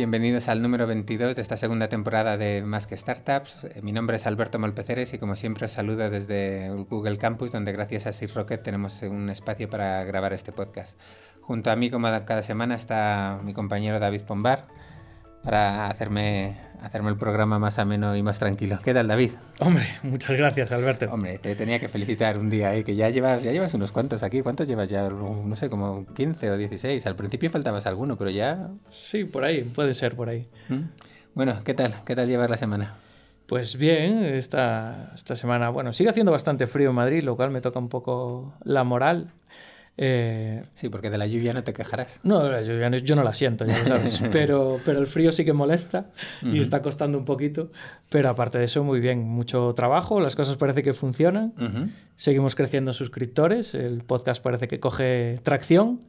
Bienvenidos al número 22 de esta segunda temporada de Más que Startups. Eh, mi nombre es Alberto Molpeceres y como siempre os saludo desde Google Campus, donde gracias a Sir Rocket tenemos un espacio para grabar este podcast. Junto a mí, como cada semana, está mi compañero David Pombar para hacerme, hacerme el programa más ameno y más tranquilo. ¿Qué tal, David? Hombre, muchas gracias, Alberto. Hombre, te tenía que felicitar un día, ¿eh? que ya llevas, ya llevas unos cuantos aquí. ¿Cuántos llevas ya? No sé, como 15 o 16. Al principio faltabas alguno, pero ya... Sí, por ahí, puede ser por ahí. ¿Mm? Bueno, ¿qué tal? ¿Qué tal llevas la semana? Pues bien, esta, esta semana, bueno, sigue haciendo bastante frío en Madrid, lo cual me toca un poco la moral, eh, sí, porque de la lluvia no te quejarás. No, la lluvia yo no la siento, ya lo sabes. pero, pero el frío sí que molesta y está costando un poquito. Pero aparte de eso, muy bien. Mucho trabajo, las cosas parece que funcionan. Seguimos creciendo suscriptores, el podcast parece que coge tracción,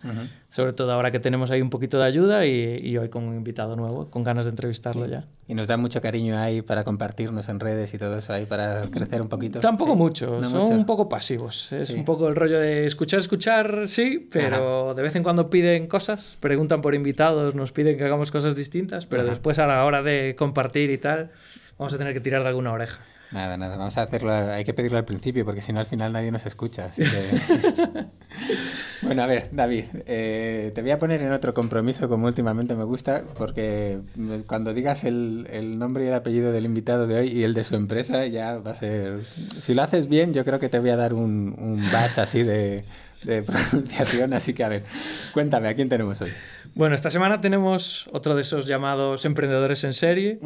sobre todo ahora que tenemos ahí un poquito de ayuda y, hoy con un invitado nuevo, con ganas de entrevistarlo ya. Y nos da mucho cariño ahí para compartirnos en redes y todo eso ahí para crecer un poquito. Tampoco mucho, son un poco pasivos. Es un poco el rollo de escuchar, escuchar sí, pero de vez en cuando piden cosas, preguntan por invitados, nos piden que hagamos cosas distintas, pero después a la hora de compartir y tal, vamos a tener que tirar de alguna oreja. Nada, nada, vamos a hacerlo, hay que pedirlo al principio porque si no al final nadie nos escucha. bueno, a ver, David, eh, te voy a poner en otro compromiso como últimamente me gusta porque cuando digas el, el, nombre y el apellido del invitado de hoy y el de su empresa ya va a ser... Si lo haces bien yo creo que te voy a dar un, un batch así de, de pronunciación, así que a ver, cuéntame, ¿a quién tenemos hoy? Bueno, esta semana tenemos otro de esos llamados emprendedores en serie.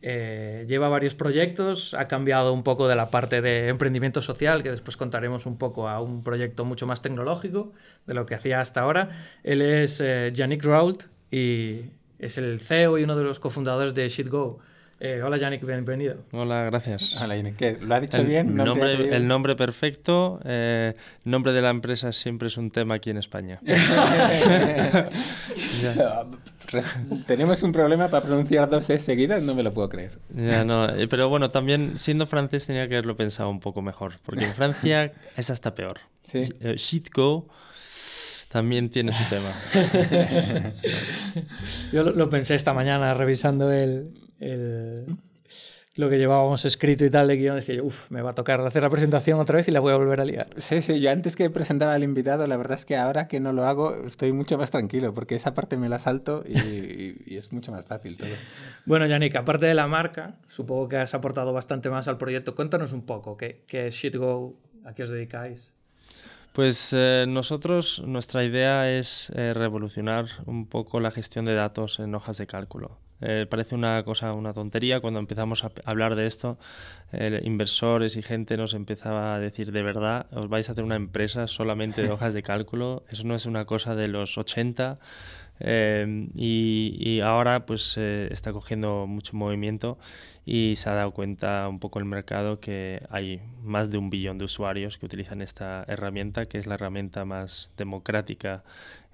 Eh, lleva varios proyectos, ha cambiado un poco de la parte de emprendimiento social, que después contaremos un poco a un proyecto mucho más tecnológico de lo que hacía hasta ahora. Él es eh, Yannick Rault y es el CEO y uno de los cofundadores de ShitGo. Eh, hola Yannick, bienvenido. Hola, gracias. Hola Yannick, ¿lo ha dicho bien? Nombre, el nombre perfecto, eh, el nombre de la empresa siempre es un tema aquí en España. Tenemos un problema para pronunciar dos S seguidas, no me lo puedo creer. Ya, no, eh, pero bueno, también siendo francés tenía que haberlo pensado un poco mejor, porque en Francia es hasta peor. Sí. Shitco también tiene su tema. Yo lo, pensé esta mañana revisando el, lo que llevábamos escrito y tal de guion. Decía, uff, me va a tocar hacer la presentación otra vez y la voy a volver a liar. Sí, sí, yo antes que presentaba al invitado, la verdad es que ahora que no lo hago estoy mucho más tranquilo porque esa parte me la salto y, es mucho más fácil todo. Bueno, Yannick, aparte de la marca, supongo que has aportado bastante más al proyecto. Cuéntanos un poco, ¿qué, qué es ShitGo? ¿A qué os dedicáis? Pues eh, nosotros, nuestra idea es eh, revolucionar un poco la gestión de datos en hojas de cálculo. Eh, parece una cosa, una tontería cuando empezamos a hablar de esto. inversores y gente nos empezaba a decir, de verdad, os vais a hacer una empresa solamente de hojas de cálculo. Eso no es una cosa de los 80. y, y, ahora pues está cogiendo mucho movimiento y se ha dado cuenta un poco el mercado que hay más de un billón de usuarios que utilizan esta herramienta, que es la herramienta más democrática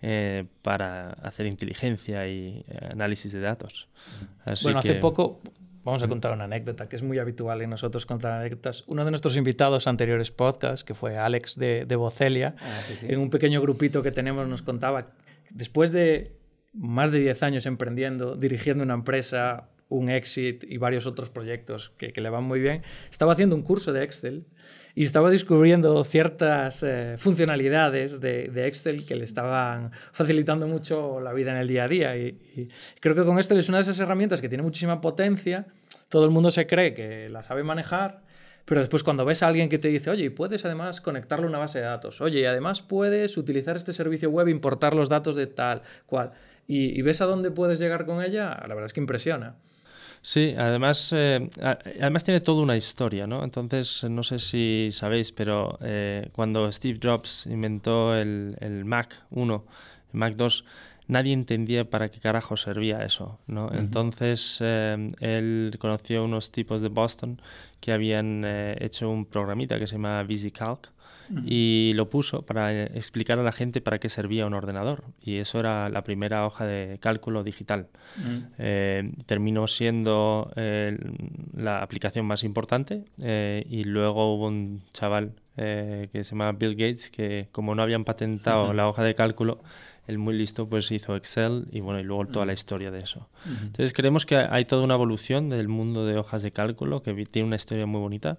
eh, para hacer inteligencia y eh, análisis de datos. bueno, hace poco vamos a contar una anécdota que es muy habitual en nosotros contar anécdotas. Uno de nuestros invitados anteriores podcast, que fue Alex de, de Bocelia, ah, en un pequeño grupito que tenemos nos contaba, después de más de 10 años emprendiendo, dirigiendo una empresa, un Exit y varios otros proyectos que, le van muy bien, estaba haciendo un curso de Excel y estaba descubriendo ciertas eh, funcionalidades de, Excel que le estaban facilitando mucho la vida en el día a día. Y, creo que con Excel es una de esas herramientas que tiene muchísima potencia, todo el mundo se cree que la sabe manejar, pero después cuando ves a alguien que te dice, oye, puedes además conectarlo a una base de datos, oye, y además puedes utilizar este servicio web, importar los datos de tal, cual, y, y ves a dónde puedes llegar con ella, la verdad es que impresiona. Sí, además, eh, además tiene toda una historia, ¿no? Entonces, no sé si sabéis, pero eh, cuando Steve Jobs inventó el, el, Mac 1, el Mac 2, nadie entendía para qué carajo servía eso, ¿no? Entonces, eh, él conoció unos tipos de Boston que habían hecho un programita que se llama VisiCalc, y lo puso para explicar a la gente para qué servía un ordenador. Y eso era la primera hoja de cálculo digital. Eh, terminó siendo eh, la aplicación más importante eh, y luego hubo un chaval que se llama Bill Gates, que como no habían patentado la hoja de cálculo, el muy listo pues hizo Excel y bueno y luego toda la historia de eso. Entonces creemos que hay toda una evolución del mundo de hojas de cálculo que tiene una historia muy bonita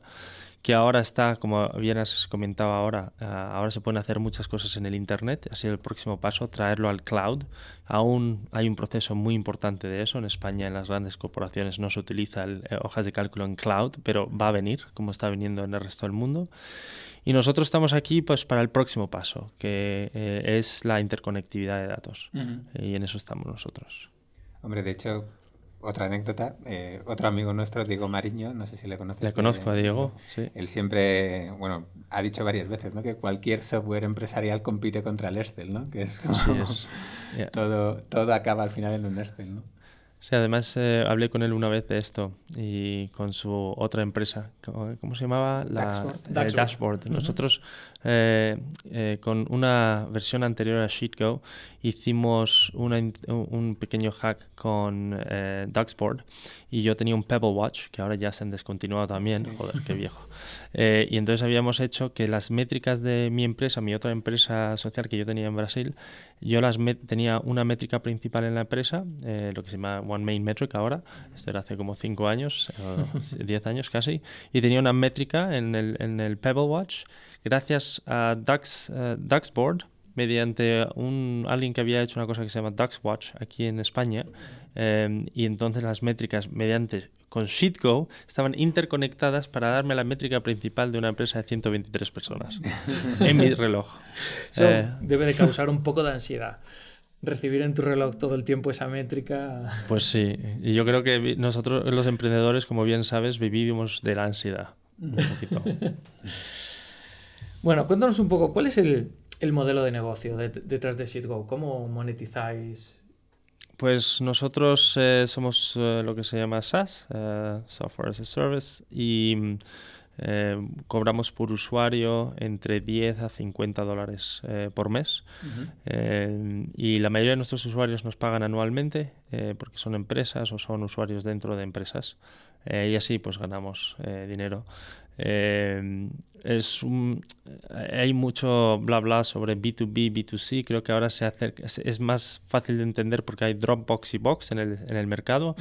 que ahora está, como bien has comentado ahora, eh, ahora se pueden hacer muchas cosas en el Internet, así el próximo paso, traerlo al cloud. Aún hay un proceso muy importante de eso. En España, en las grandes corporaciones, no se utiliza eh, hojas de cálculo en cloud, pero va a venir, como está viniendo en el resto del mundo. Y nosotros estamos aquí pues, para el próximo paso, que eh, es la interconectividad de datos. Y en eso estamos nosotros. Hombre, de hecho, otra anécdota, eh, otro amigo nuestro, Diego Mariño, no sé si le conoces. Le conozco a Diego, sí. Él siempre, bueno, ha dicho varias veces, ¿no? Que cualquier software empresarial compite contra el Excel, ¿no? Que es como todo, todo acaba al final en un Excel, ¿no? Sí, además eh, hablé con él una vez de esto y con su otra empresa, ¿cómo se llamaba? La, Dashboard. Dashboard. Nosotros eh, eh, con una versión anterior a SheetGo hicimos un pequeño hack con eh, Duxboard y yo tenía un Pebble Watch que ahora ya se han descontinuado también, joder, qué viejo. Eh, y entonces habíamos hecho que las métricas de mi empresa, mi otra empresa social que yo tenía en Brasil, yo las tenía una métrica principal en la empresa, lo que se llama One Main Metric ahora, esto era hace como 5 años, 10 años casi, y tenía una métrica en el, en el Pebble Watch gracias a Dux, uh, Duxboard, mediante un, alguien que había hecho una cosa que se llama DuxWatch aquí en España, eh, y entonces las métricas mediante con SheetGo estaban interconectadas para darme la métrica principal de una empresa de 123 personas en mi reloj. Eso eh, debe de causar un poco de ansiedad. Recibir en tu reloj todo el tiempo esa métrica. Pues sí, y yo creo que nosotros los emprendedores, como bien sabes, vivimos de la ansiedad. Un poquito. Bueno, cuéntanos un poco, ¿cuál es el, modelo de negocio detrás de SheetGo? ¿Cómo monetizáis? Pues nosotros eh, somos eh, lo que se llama SaaS, eh, Software as a Service, y cobramos por usuario entre 10 a 50 dólares por mes. y la mayoría de nuestros usuarios nos pagan anualmente porque son empresas o son usuarios dentro de empresas. y así pues ganamos dinero. Eh, es hay mucho bla bla sobre B2B, B2C. Creo que ahora se acerca, es más fácil de entender porque hay Dropbox y Box en el, en el mercado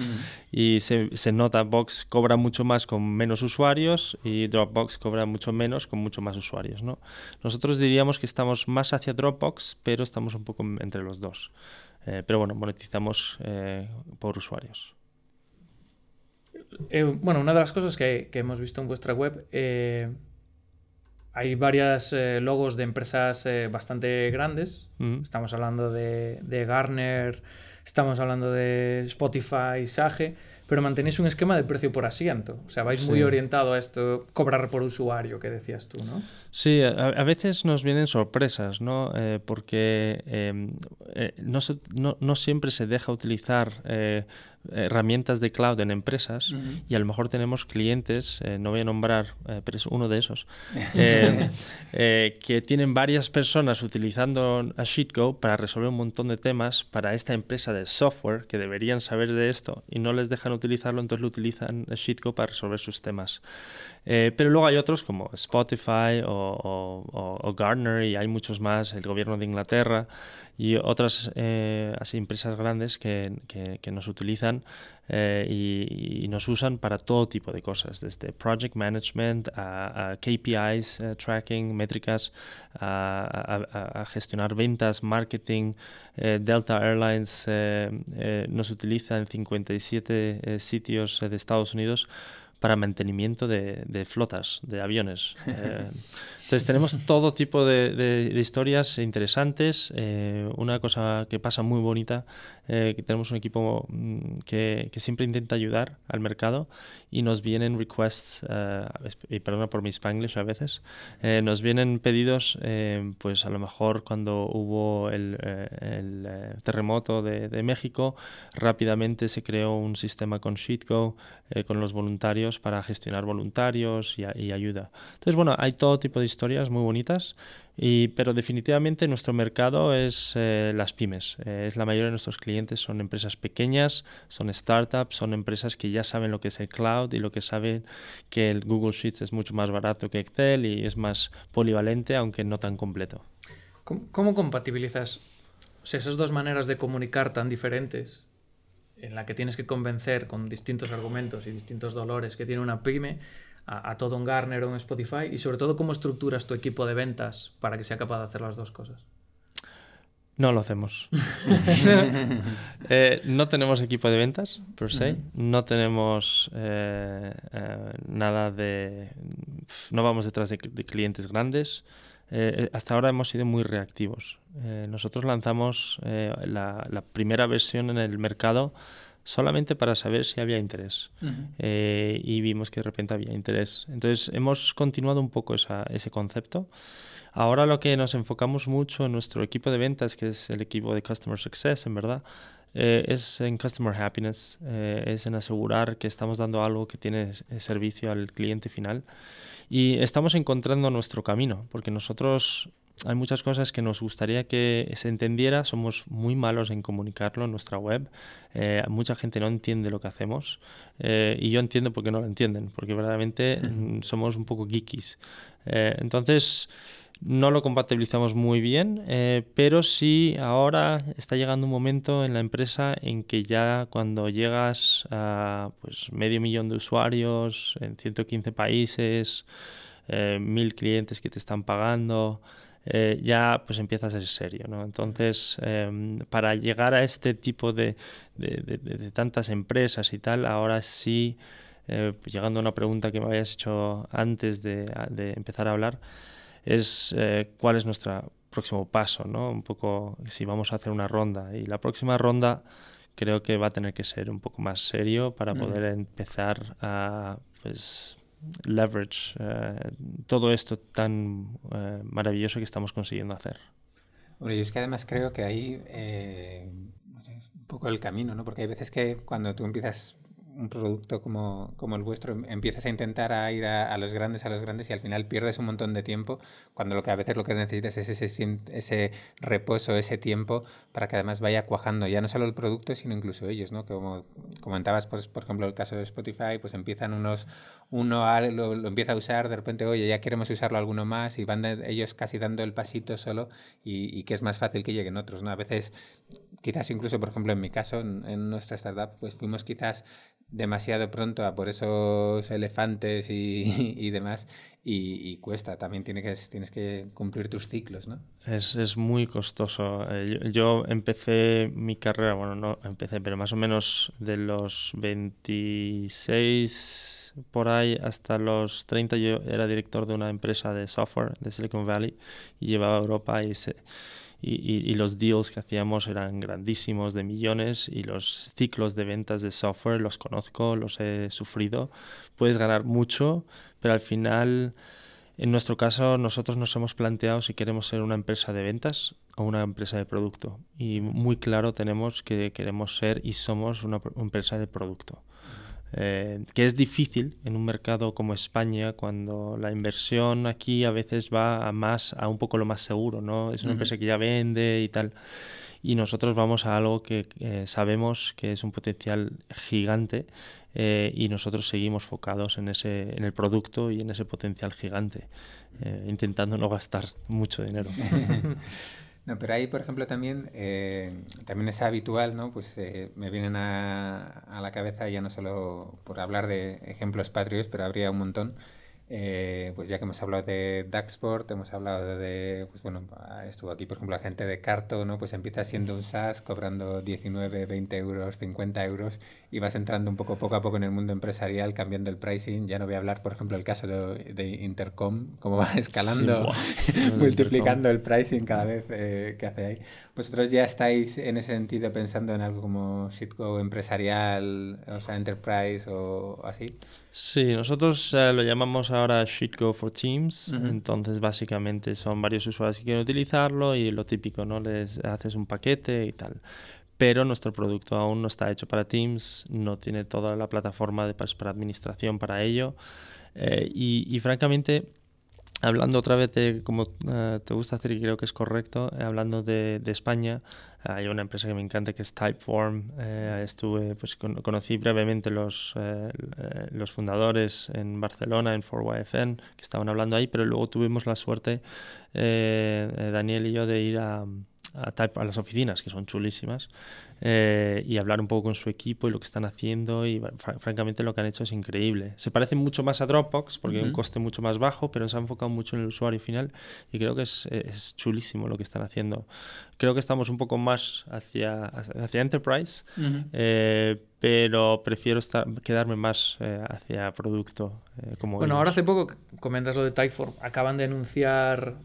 y se, se, nota Box cobra mucho más con menos usuarios y Dropbox cobra mucho menos con mucho más usuarios. ¿no? Nosotros diríamos que estamos más hacia Dropbox, pero estamos un poco entre los dos. Eh, pero bueno, monetizamos eh, por usuarios. Eh, bueno, una de las cosas que, hemos visto en vuestra web, eh, hay varias eh, logos de empresas bastante grandes. Estamos hablando de, de, Garner, estamos hablando de Spotify, Sage, pero mantenéis un esquema de precio por asiento. O sea, vais muy orientado a esto, cobrar por usuario, que decías tú, ¿no? Sí, a, veces nos vienen sorpresas, ¿no? porque no, no, no, siempre se deja utilizar herramientas de cloud en empresas y a lo mejor tenemos clientes, eh, no voy a nombrar, eh, pero es uno de esos, eh, que tienen varias personas utilizando a SheetGo para resolver un montón de temas para esta empresa de software que deberían saber de esto y no les dejan utilizarlo, entonces lo utilizan a SheetGo para resolver sus temas. Pero luego hay otros como Spotify o, o, Gartner y hay muchos más, el gobierno de Inglaterra y otras así empresas grandes que, nos utilizan eh, y, nos usan para todo tipo de cosas, desde project management a, KPIs, eh, tracking, métricas, a, gestionar ventas, marketing. Eh, Delta Airlines nos utiliza en 57 sitios de Estados Unidos para mantenimiento de, de flotas de aviones. Entonces tenemos todo tipo de, historias interesantes. Eh, una cosa que pasa muy bonita, eh, que tenemos un equipo mm, que, siempre intenta ayudar al mercado y nos vienen requests, eh, y perdona por mi spanglish a veces, nos vienen pedidos, pues a lo mejor cuando hubo el, terremoto de, México, rápidamente se creó un sistema con SheetGo, con los voluntarios para gestionar voluntarios y, y ayuda. Entonces, bueno, hay todo tipo de historias muy bonitas, y, pero definitivamente nuestro mercado es eh, las pymes. Eh, es la mayoría de nuestros clientes son empresas pequeñas, son startups, son empresas que ya saben lo que es el cloud y lo que saben que el Google Sheets es mucho más barato que Excel y es más polivalente, aunque no tan completo. ¿Cómo, compatibilizas esas dos maneras de comunicar tan diferentes, en la que tienes que convencer con distintos argumentos y distintos dolores que tiene una pyme, a, todo un Garner o un Spotify? Y sobre todo, ¿cómo estructuras tu equipo de ventas para que sea capaz de hacer las dos cosas? No lo hacemos. Eh, no tenemos equipo de ventas, per se. No tenemos eh, eh, nada de... No vamos detrás de, clientes grandes. hasta ahora hemos sido muy reactivos. nosotros lanzamos la, la, primera versión en el mercado solamente para saber si había interés. Eh, y vimos que de repente había interés. Entonces hemos continuado un poco ese concepto. Ahora lo que nos enfocamos mucho en nuestro equipo de ventas, que es el equipo de Customer Success, en verdad, eh, es en Customer Happiness, eh, es en asegurar que estamos dando algo que tiene servicio al cliente final. Y estamos encontrando nuestro camino, porque nosotros hay muchas cosas que nos gustaría que se entendiera, somos muy malos en comunicarlo en nuestra web, eh, mucha gente no entiende lo que hacemos eh, y yo entiendo por qué no lo entienden, porque verdaderamente mm, somos un poco geekies. Eh, entonces, no lo compatibilizamos muy bien, pero sí ahora está llegando un momento en la empresa en que ya cuando llegas a pues, medio millón de usuarios en 115 países, mil clientes que te están pagando, eh, ya pues empieza a ser serio. ¿no? Entonces, em, para llegar a este tipo de, de, tantas empresas y tal, ahora sí, eh, llegando a una pregunta que me habías hecho antes de, empezar a hablar, es eh, cuál es nuestro próximo paso, ¿no? Un poco si vamos a hacer una ronda. Y la próxima ronda creo que va a tener que ser un poco más serio para poder empezar a pues leverage eh, todo esto tan eh, maravilloso que estamos consiguiendo hacer. Bueno, y es que además creo que ahí eh, un poco el camino, ¿no? Porque hay veces que cuando tú empiezas un producto como, como, el vuestro, em, empiezas a intentar a ir a, los grandes, a los grandes y al final pierdes un montón de tiempo cuando lo que a veces lo que necesitas es ese, ese reposo, ese tiempo para que además vaya cuajando ya no solo el producto, sino incluso ellos, ¿no? Como comentabas, pues, por ejemplo, el caso de Spotify, pues empiezan unos, uno lo, lo, empieza a usar, de repente, oye, ya queremos usarlo alguno más y van ellos casi dando el pasito solo y, y, que es más fácil que lleguen otros, ¿no? A veces, quizás incluso, por ejemplo, en mi caso, en, en nuestra startup, pues fuimos quizás demasiado pronto a por esos elefantes y, demás y, cuesta, también tiene que, tienes que cumplir tus ciclos, ¿no? Es, es muy costoso. Eh, yo, yo, empecé mi carrera, bueno, no empecé, pero más o menos de los 26 por ahí hasta los 30 yo era director de una empresa de software de Silicon Valley y llevaba a Europa y se y, los deals que hacíamos eran grandísimos de millones y los ciclos de ventas de software los conozco, los he sufrido. Puedes ganar mucho, pero al final, en nuestro caso, nosotros nos hemos planteado si queremos ser una empresa de ventas o una empresa de producto. Y muy claro tenemos que queremos ser y somos una empresa de producto. Eh, que es difícil en un mercado como España cuando la inversión aquí a veces va a más a un poco lo más seguro, ¿no? Es una empresa que ya vende y tal. Y nosotros vamos a algo que sabemos que es un potencial gigante eh, y nosotros seguimos focados en, ese, en el producto y en ese potencial gigante, eh, intentando no gastar mucho dinero. No, pero ahí, por ejemplo, también, eh, también es habitual, ¿no? Pues eh, me vienen a, a, la cabeza, ya no solo por hablar de ejemplos patrios, pero habría un montón, eh, pues ya que hemos hablado de Daxport, hemos hablado de, pues bueno, estuvo aquí por ejemplo la gente de Carto, ¿no? Pues empieza siendo un SaaS cobrando 19, 20 euros, 50 euros y vas entrando un poco poco a poco en el mundo empresarial, cambiando el pricing. Ya no voy a hablar, por ejemplo, el caso de, Intercom, cómo va escalando, multiplicando el pricing cada vez eh, que hace ahí. ¿Vosotros ya estáis en ese sentido pensando en algo como Shitco empresarial, o sea, enterprise o así? Sí, nosotros eh, lo llamamos ahora Sheetgo for Teams. Entonces, básicamente son varios usuarios que quieren utilizarlo y lo típico, ¿no? Les haces un paquete y tal. Pero nuestro producto aún no está hecho para Teams, no tiene toda la plataforma de, pues, para administración para ello. Eh, y, francamente, hablando otra vez de, como eh, te gusta hacer y creo que es correcto, eh, hablando de, de, España, hay una empresa que me encanta que es Typeform. Eh, estuve, pues conocí brevemente los, los fundadores en Barcelona, en 4YFN, que estaban hablando ahí, pero luego tuvimos la suerte, Daniel y yo, de ir a, a, las oficinas, que son chulísimas, eh, y hablar un poco con su equipo y lo que están haciendo. Y francamente lo que han hecho es increíble. Se parece mucho más a Dropbox porque hay un coste mucho más bajo, pero se ha enfocado mucho en el usuario final y creo que es, es chulísimo lo que están haciendo. Creo que estamos un poco más hacia, hacia Enterprise, eh, pero prefiero estar, quedarme más eh, hacia producto. como bueno, ahora hace poco comentas lo de Typeform. Acaban de anunciar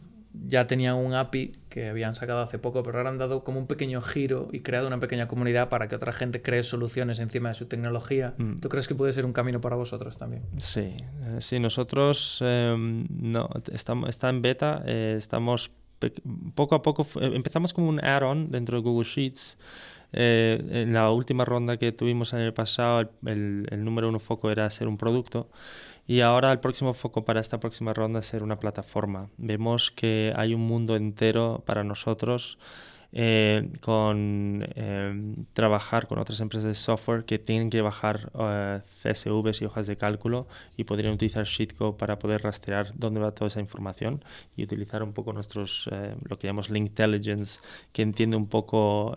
ya tenían un API que habían sacado hace poco, pero ahora han dado como un pequeño giro y creado una pequeña comunidad para que otra gente cree soluciones encima de su tecnología. Mm. ¿Tú crees que puede ser un camino para vosotros también? Sí, eh, sí, nosotros em, no, estamos, está en beta, eh, estamos poco a poco, eh, empezamos como un add-on dentro de Google Sheets. en la última ronda que tuvimos el año pasado, el, el número uno foco era ser un producto. Y ahora el próximo foco para esta próxima ronda es ser una plataforma. Vemos que hay un mundo entero para nosotros eh, con eh, trabajar con otras empresas de software que tienen que bajar uh, CSVs y hojas de cálculo y podrían utilizar Sheetcode para poder rastrear dónde va toda esa información y utilizar un poco nuestros, lo que llamamos Intelligence, que entiende un poco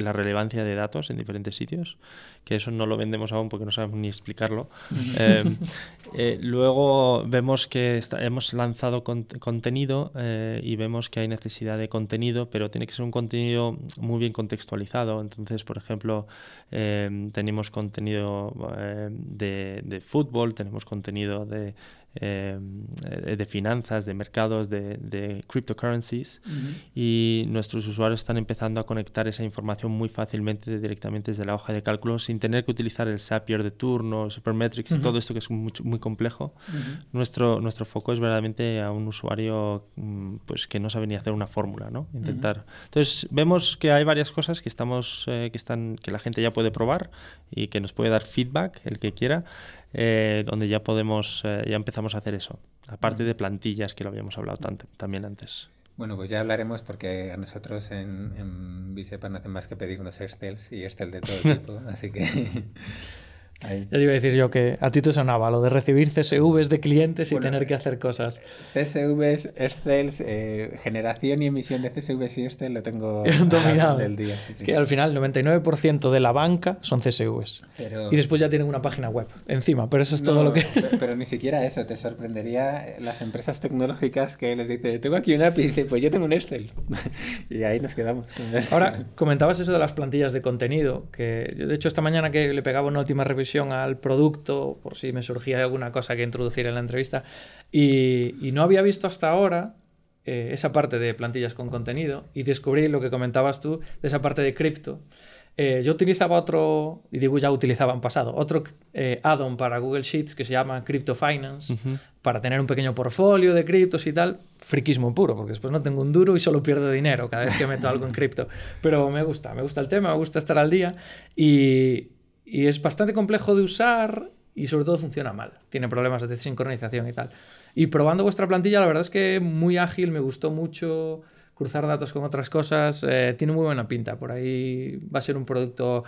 la relevancia de datos en diferentes sitios, que eso no lo vendemos aún porque no sabemos ni explicarlo. Em, eh, luego vemos que hemos lanzado contenido eh, y vemos que hay necesidad de contenido, pero tiene que ser un contenido muy bien contextualizado. Entonces, por ejemplo, em, tenemos contenido eh, de, de fútbol, tenemos contenido de eh, de finanzas, de mercados, de, de cryptocurrencies y nuestros usuarios están empezando a conectar esa información muy fácilmente directamente desde la hoja de cálculo sin tener que utilizar el Zapier de turno, Supermetrics y todo esto que es muy, muy complejo. nuestro, nuestro foco es verdaderamente a un usuario mm, pues, que no sabe ni hacer una fórmula, ¿no? Intentar. Entonces vemos que hay varias cosas que, estamos, eh, que, están, que la gente ya puede probar y que nos puede dar feedback, el que quiera. Eh, donde ya podemos, eh, ya empezamos a hacer eso, aparte de plantillas que lo habíamos hablado también antes. Bueno, pues ya hablaremos porque a nosotros en, en no hacen más que pedirnos Excels y Excel de todo tipo, así que Ya te iba a decir yo que a ti te sonaba lo de recibir CSVs de clientes y tener que hacer cosas. CSVs, Excel, eh, generación y emisión de CSVs y Excel lo tengo dominado. del día. Que al final el 99% de la banca son CSVs. Y después ya tienen una página web encima, pero eso es todo lo que... pero, ni siquiera eso, te sorprendería las empresas tecnológicas que les dice, tengo aquí una API y dice, pues yo tengo un Excel. y ahí nos quedamos con Excel. Ahora, comentabas eso de las plantillas de contenido, que yo de hecho esta mañana que le pegaba una última revisión al producto, por si me surgía alguna cosa que introducir en la entrevista. Y, no había visto hasta ahora eh, esa parte de plantillas con contenido y descubrí lo que comentabas tú de esa parte de cripto. Eh, yo utilizaba otro, y digo ya utilizaba en pasado, otro eh, add-on para Google Sheets que se llama Crypto Finance, para tener un pequeño portfolio de criptos y tal. Friquismo puro, porque después no tengo un duro y solo pierdo dinero cada vez que meto algo en cripto. Pero me gusta, me gusta el tema, me gusta estar al día. Y, y es bastante complejo de usar y sobre todo funciona mal. Tiene problemas de desincronización y tal. Y probando vuestra plantilla, la verdad es que muy ágil, me gustó mucho cruzar datos con otras cosas. Eh, tiene muy buena pinta. Por ahí va a ser un producto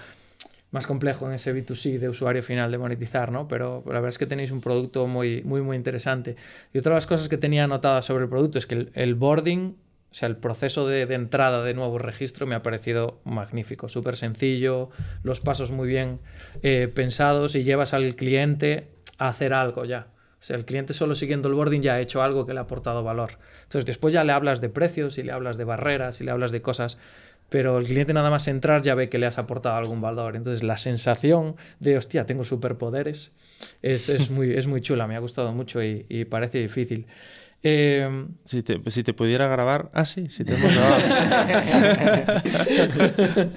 más complejo en ese B2C de usuario final de monetizar, ¿no? Pero, la verdad es que tenéis un producto muy, muy, muy interesante. Y otra de las cosas que tenía anotadas sobre el producto es que el boarding o sea, el proceso de, entrada de nuevo registro me ha parecido magnífico, súper sencillo, los pasos muy bien eh, pensados y llevas al cliente a hacer algo ya. O sea, el cliente solo siguiendo el boarding ya ha hecho algo que le ha aportado valor. Entonces después ya le hablas de precios y le hablas de barreras y le hablas de cosas, pero el cliente nada más entrar ya ve que le has aportado algún valor. Entonces la sensación de, hostia, tengo superpoderes, es, muy, es muy chula, me ha gustado mucho y parece difícil. Em, si, te, si te pudiera grabar. Ah, sí, si te hemos grabado.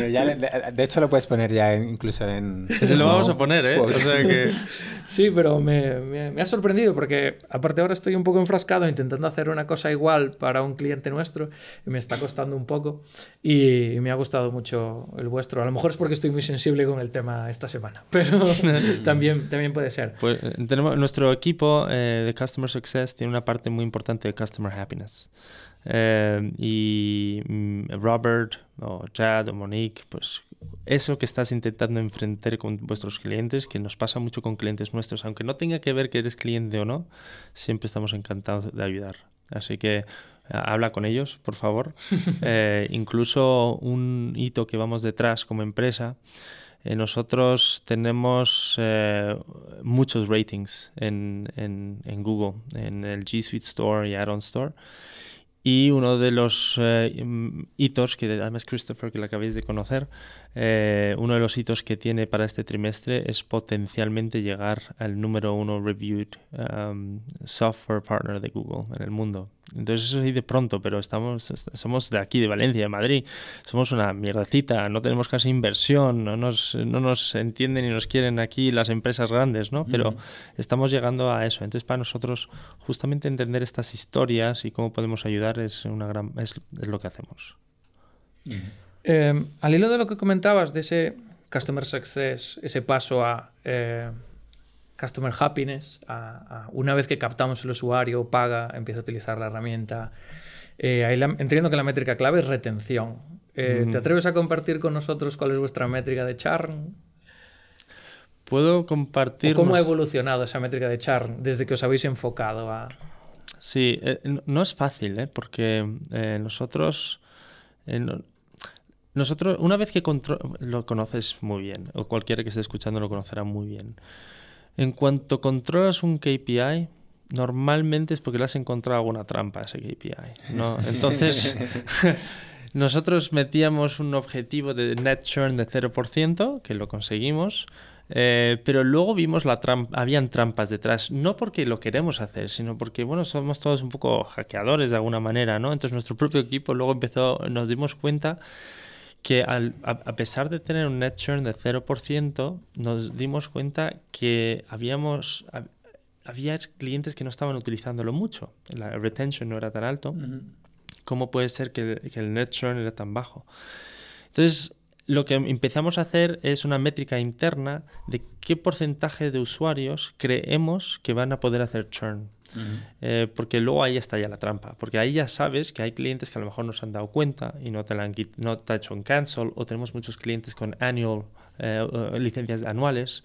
de hecho lo puedes poner ya incluso en... Ese lo vamos a poner, ¿eh? O sea que... Sí, pero me, me, ha sorprendido porque aparte ahora estoy un poco enfrascado intentando hacer una cosa igual para un cliente nuestro y me está costando un poco y me ha gustado mucho el vuestro. A lo mejor es porque estoy muy sensible con el tema esta semana, pero también, también puede ser. Pues eh, tenemos nuestro equipo eh, de Customer Success tiene una parte muy importante de Customer Happiness. Eh, y mm, Robert o Chad o Monique, pues eso que estás intentando enfrentar con vuestros clientes, que nos pasa mucho con clientes nuestros, aunque no tenga que ver que eres cliente o no, siempre estamos encantados de ayudar. Así que habla con ellos, por favor. Eh, incluso un hito que vamos detrás como empresa. Eh, nosotros tenemos muchos ratings en, en, en, Google, en el G Suite Store y Add-on Store. Y uno de los eh, mm, hitos, que además Christopher, que lo acabáis de conocer, eh, uno de los hitos que tiene para este trimestre es potencialmente llegar al número uno reviewed um, software partner de Google en el mundo. Entonces eso sí de pronto, pero estamos, somos de aquí, de Valencia, de Madrid. Somos una mierdecita, no tenemos casi inversión, no nos, no nos entienden ni nos quieren aquí las empresas grandes, ¿no? Pero estamos llegando a eso. Entonces para nosotros justamente entender estas historias y cómo podemos ayudar es, una gran, es, es lo que hacemos. Em, al hilo de lo que comentabas de ese Customer Success, ese paso a... Eh, Customer Happiness, una vez que captamos el usuario, paga, empieza a utilizar la herramienta. Eh, ahí entiendo que la métrica clave es retención. Eh, ¿Te atreves a compartir con nosotros cuál es vuestra métrica de churn? Puedo compartir. ¿Cómo ha evolucionado esa métrica de churn desde que os habéis enfocado a.? Sí, eh, no es fácil, porque nosotros. nosotros, una vez que lo conoces muy bien, o cualquiera que esté escuchando lo conocerá muy bien. En cuanto controlas un KPI, normalmente es porque le has encontrado alguna trampa a ese KPI. ¿no? Entonces, nosotros metíamos un objetivo de net churn de 0%, que lo conseguimos, eh, pero luego vimos la trampa, habían trampas detrás, no porque lo queremos hacer, sino porque, bueno, somos todos un poco hackeadores de alguna manera, ¿no? Entonces nuestro propio equipo luego empezó, nos dimos cuenta que a, pesar de tener un net churn de 0%, nos dimos cuenta que habíamos, había clientes que no estaban utilizándolo mucho. La retention no era tan alto. ¿Cómo puede ser que, que, el net churn era tan bajo? Entonces, lo que empezamos a hacer es una métrica interna de qué porcentaje de usuarios creemos que van a poder hacer churn. Eh, porque luego ahí está ya la trampa, porque ahí ya sabes que hay clientes que a lo mejor no se han dado cuenta y no te, la han, no te ha hecho un cancel, o tenemos muchos clientes con annual, eh, licencias anuales,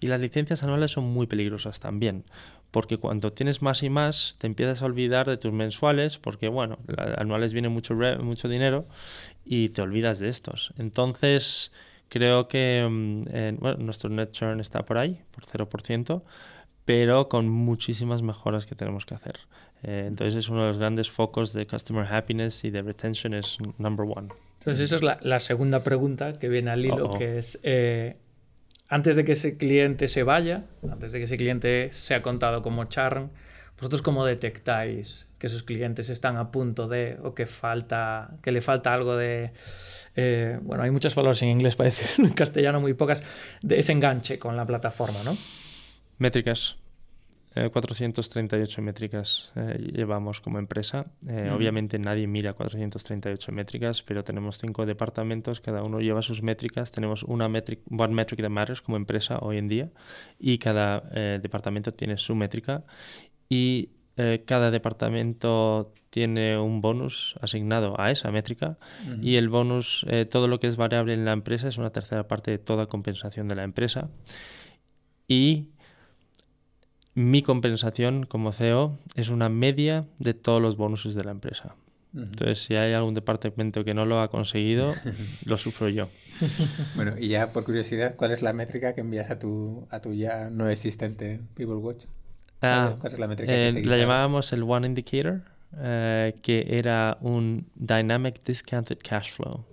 y las licencias anuales son muy peligrosas también, porque cuando tienes más y más te empiezas a olvidar de tus mensuales, porque bueno, anuales viene mucho, mucho dinero y te olvidas de estos. Entonces, creo que mm, bueno, nuestro net churn está por ahí, por 0% pero con muchísimas mejoras que tenemos que hacer. Eh, entonces es uno de los grandes focos de Customer Happiness y de Retention es number one. Entonces esa es la, la segunda pregunta que viene al hilo, que es, eh, antes de que ese cliente se vaya, antes de que ese cliente sea contado como churn, ¿vosotros cómo detectáis que esos clientes están a punto de, o que, falta, que le falta algo de... Eh, bueno, hay muchas palabras en inglés para decir en castellano muy pocas, de ese enganche con la plataforma, ¿no? Métricas. 438 eh, métricas eh, llevamos como empresa. Eh, obviamente nadie mira 438 métricas, pero tenemos cinco departamentos, cada uno lleva sus métricas. Tenemos una metric, One Metric that Matters como empresa hoy en día y cada departamento tiene su métrica y cada departamento tiene un bonus asignado a esa métrica y el bonus, todo lo que es variable en la empresa es una tercera parte de toda compensación de la empresa. Y mi compensación como CEO es una media de todos los bonuses de la empresa. Entonces, si hay algún departamento que no lo ha conseguido, lo sufro yo. Bueno, y ya por curiosidad, ¿cuál es la métrica que envías a tu, a tu ya no existente People Watch? Ah, ¿Cuál es la métrica que eh, La llamábamos el One Indicator, eh, que era un Dynamic Discounted Cash Flow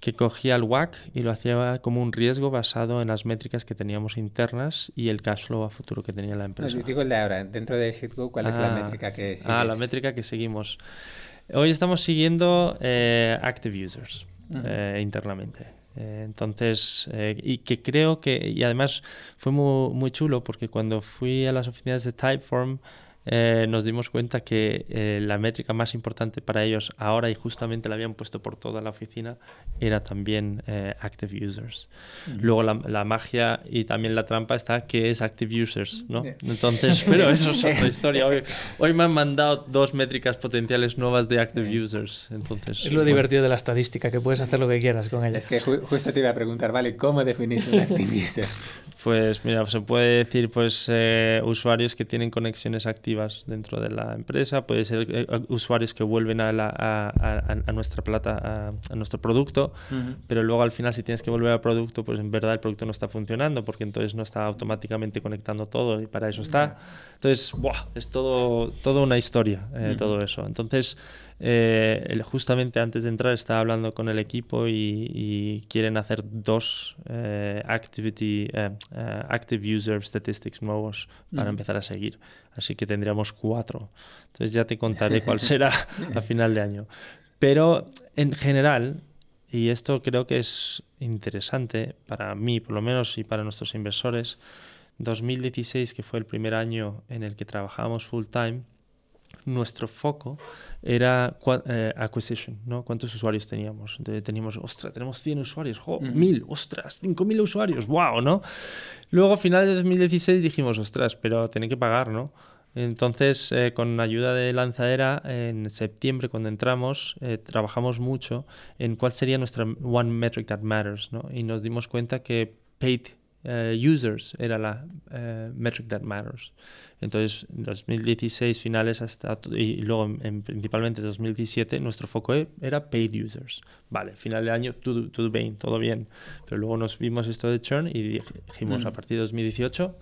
que cogía el WAC y lo hacía como un riesgo basado en las métricas que teníamos internas y el cash flow a futuro que tenía la empresa. No, digo el de ahora, dentro de ShitGo, ¿cuál es la ah, métrica que Ah, la métrica que seguimos. Hoy estamos siguiendo eh, Active Users. internamente. entonces, y que creo que, y además fue muy, muy chulo porque cuando fui a las oficinas de Typeform, eh, nos dimos cuenta que eh, la métrica más importante para ellos ahora y justamente la habían puesto por toda la oficina era también eh, active users. Luego la, magia y también la trampa está que es active users, ¿no? Entonces, pero eso es otra historia. Hoy, me han mandado dos métricas potenciales nuevas de active users. Entonces, es lo divertido de la estadística, que puedes hacer lo que quieras con ella. Es que justo te iba a preguntar, ¿vale? ¿Cómo definís un active user? Pues mira, se puede decir pues usuarios que tienen conexiones activas dentro de la empresa, puede ser eh, usuarios que vuelven a, a, nuestra plata, a, nuestro producto, pero luego al final si tienes que volver al producto, pues en verdad el producto no está funcionando porque entonces no está automáticamente conectando todo y para eso está. Entonces, es todo, todo una historia, eh, todo eso. Entonces, eh, justamente antes de entrar estaba hablando con el equipo y, quieren hacer dos eh, activity, eh, active user statistics nuevos para empezar a seguir. Así que tendríamos cuatro. Entonces ya te contaré cuál será a final de año. Pero en general, y esto creo que es interesante para mí, por lo menos, y para nuestros inversores, 2016, que fue el primer año en el que trabajamos full time, nuestro foco era eh, acquisition, ¿no? ¿Cuántos usuarios teníamos? teníamos, ostras, tenemos 100 usuarios, jo, 1000, ostras, 5000 usuarios, wow, ¿no? Luego a finales de 2016 dijimos, ostras, pero tiene que pagar, ¿no? Entonces, eh, con ayuda de Lanzadera, en septiembre, cuando entramos, eh, trabajamos mucho en cuál sería nuestra One Metric That Matters, ¿no? Y nos dimos cuenta que paid users era la metric that matters. Entonces, en 2016 finales hasta y luego en, principalmente 2017 nuestro foco e, era paid users. Vale, final de año todo, todo bien, todo bien. Pero luego nos vimos esto de churn y dijimos a mm. partir de 2018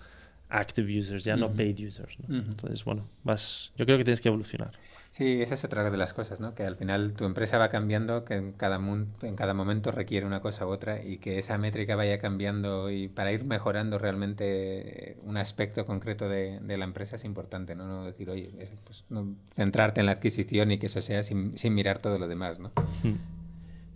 active users, ya no paid users. Entonces, bueno, vas, yo creo que tienes que evolucionar. Sí, esa es otra de las cosas, ¿no? Que al final tu empresa va cambiando, que en cada, en cada momento requiere una cosa u otra y que esa métrica vaya cambiando y para ir mejorando realmente un aspecto concreto de, de la empresa es importante, ¿no? No decir, oye, pues, centrarte en la adquisición y que eso sea sin, sin mirar todo lo demás, ¿no?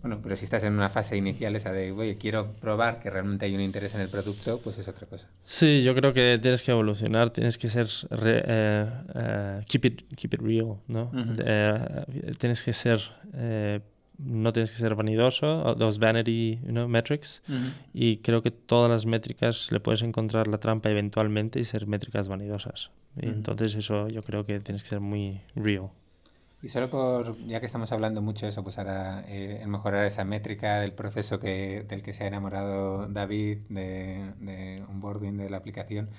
Bueno, pero si estás en una fase inicial esa de, oye, quiero probar que realmente hay un interés en el producto, pues es otra cosa. Sí, yo creo que tienes que evolucionar, tienes que ser, eh, eh, keep, it, keep it real, ¿no? Eh, tienes que ser, no tienes que ser vanidoso, los vanity metrics, y creo que todas las métricas le puedes encontrar la trampa eventualmente y ser métricas vanidosas. Y entonces eso yo creo que tienes que ser muy real. Y solo por, ya que estamos hablando mucho de eso, pues ahora eh, en mejorar esa métrica del proceso que, del que se ha enamorado David, de, de onboarding de la aplicación,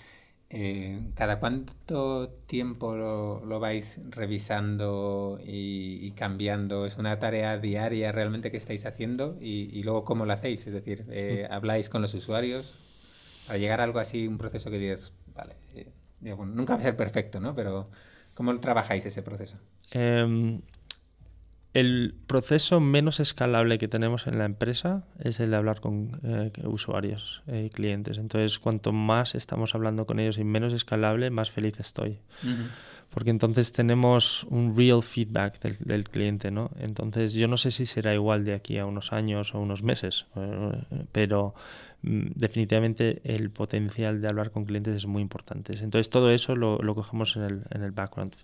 eh, ¿cada cuánto tiempo lo, vais revisando y, cambiando? ¿Es una tarea diaria realmente que estáis haciendo? Y, luego, ¿cómo lo hacéis? Es decir, eh, ¿habláis con los usuarios para llegar a algo así, un proceso que dices, vale, nunca va a ser perfecto, ¿no? Pero ¿cómo trabajáis ese proceso? Em, el proceso menos escalable que tenemos en la empresa es el de hablar con eh, usuarios y clientes. Entonces, cuanto más estamos hablando con ellos y menos escalable, más feliz estoy. Porque entonces tenemos un real feedback del, cliente, ¿no? Entonces, yo no sé si será igual de aquí a unos años o unos meses, eh, pero mm, definitivamente el potencial de hablar con clientes es muy importante. Entonces, todo eso lo, lo cogemos en el, en el background.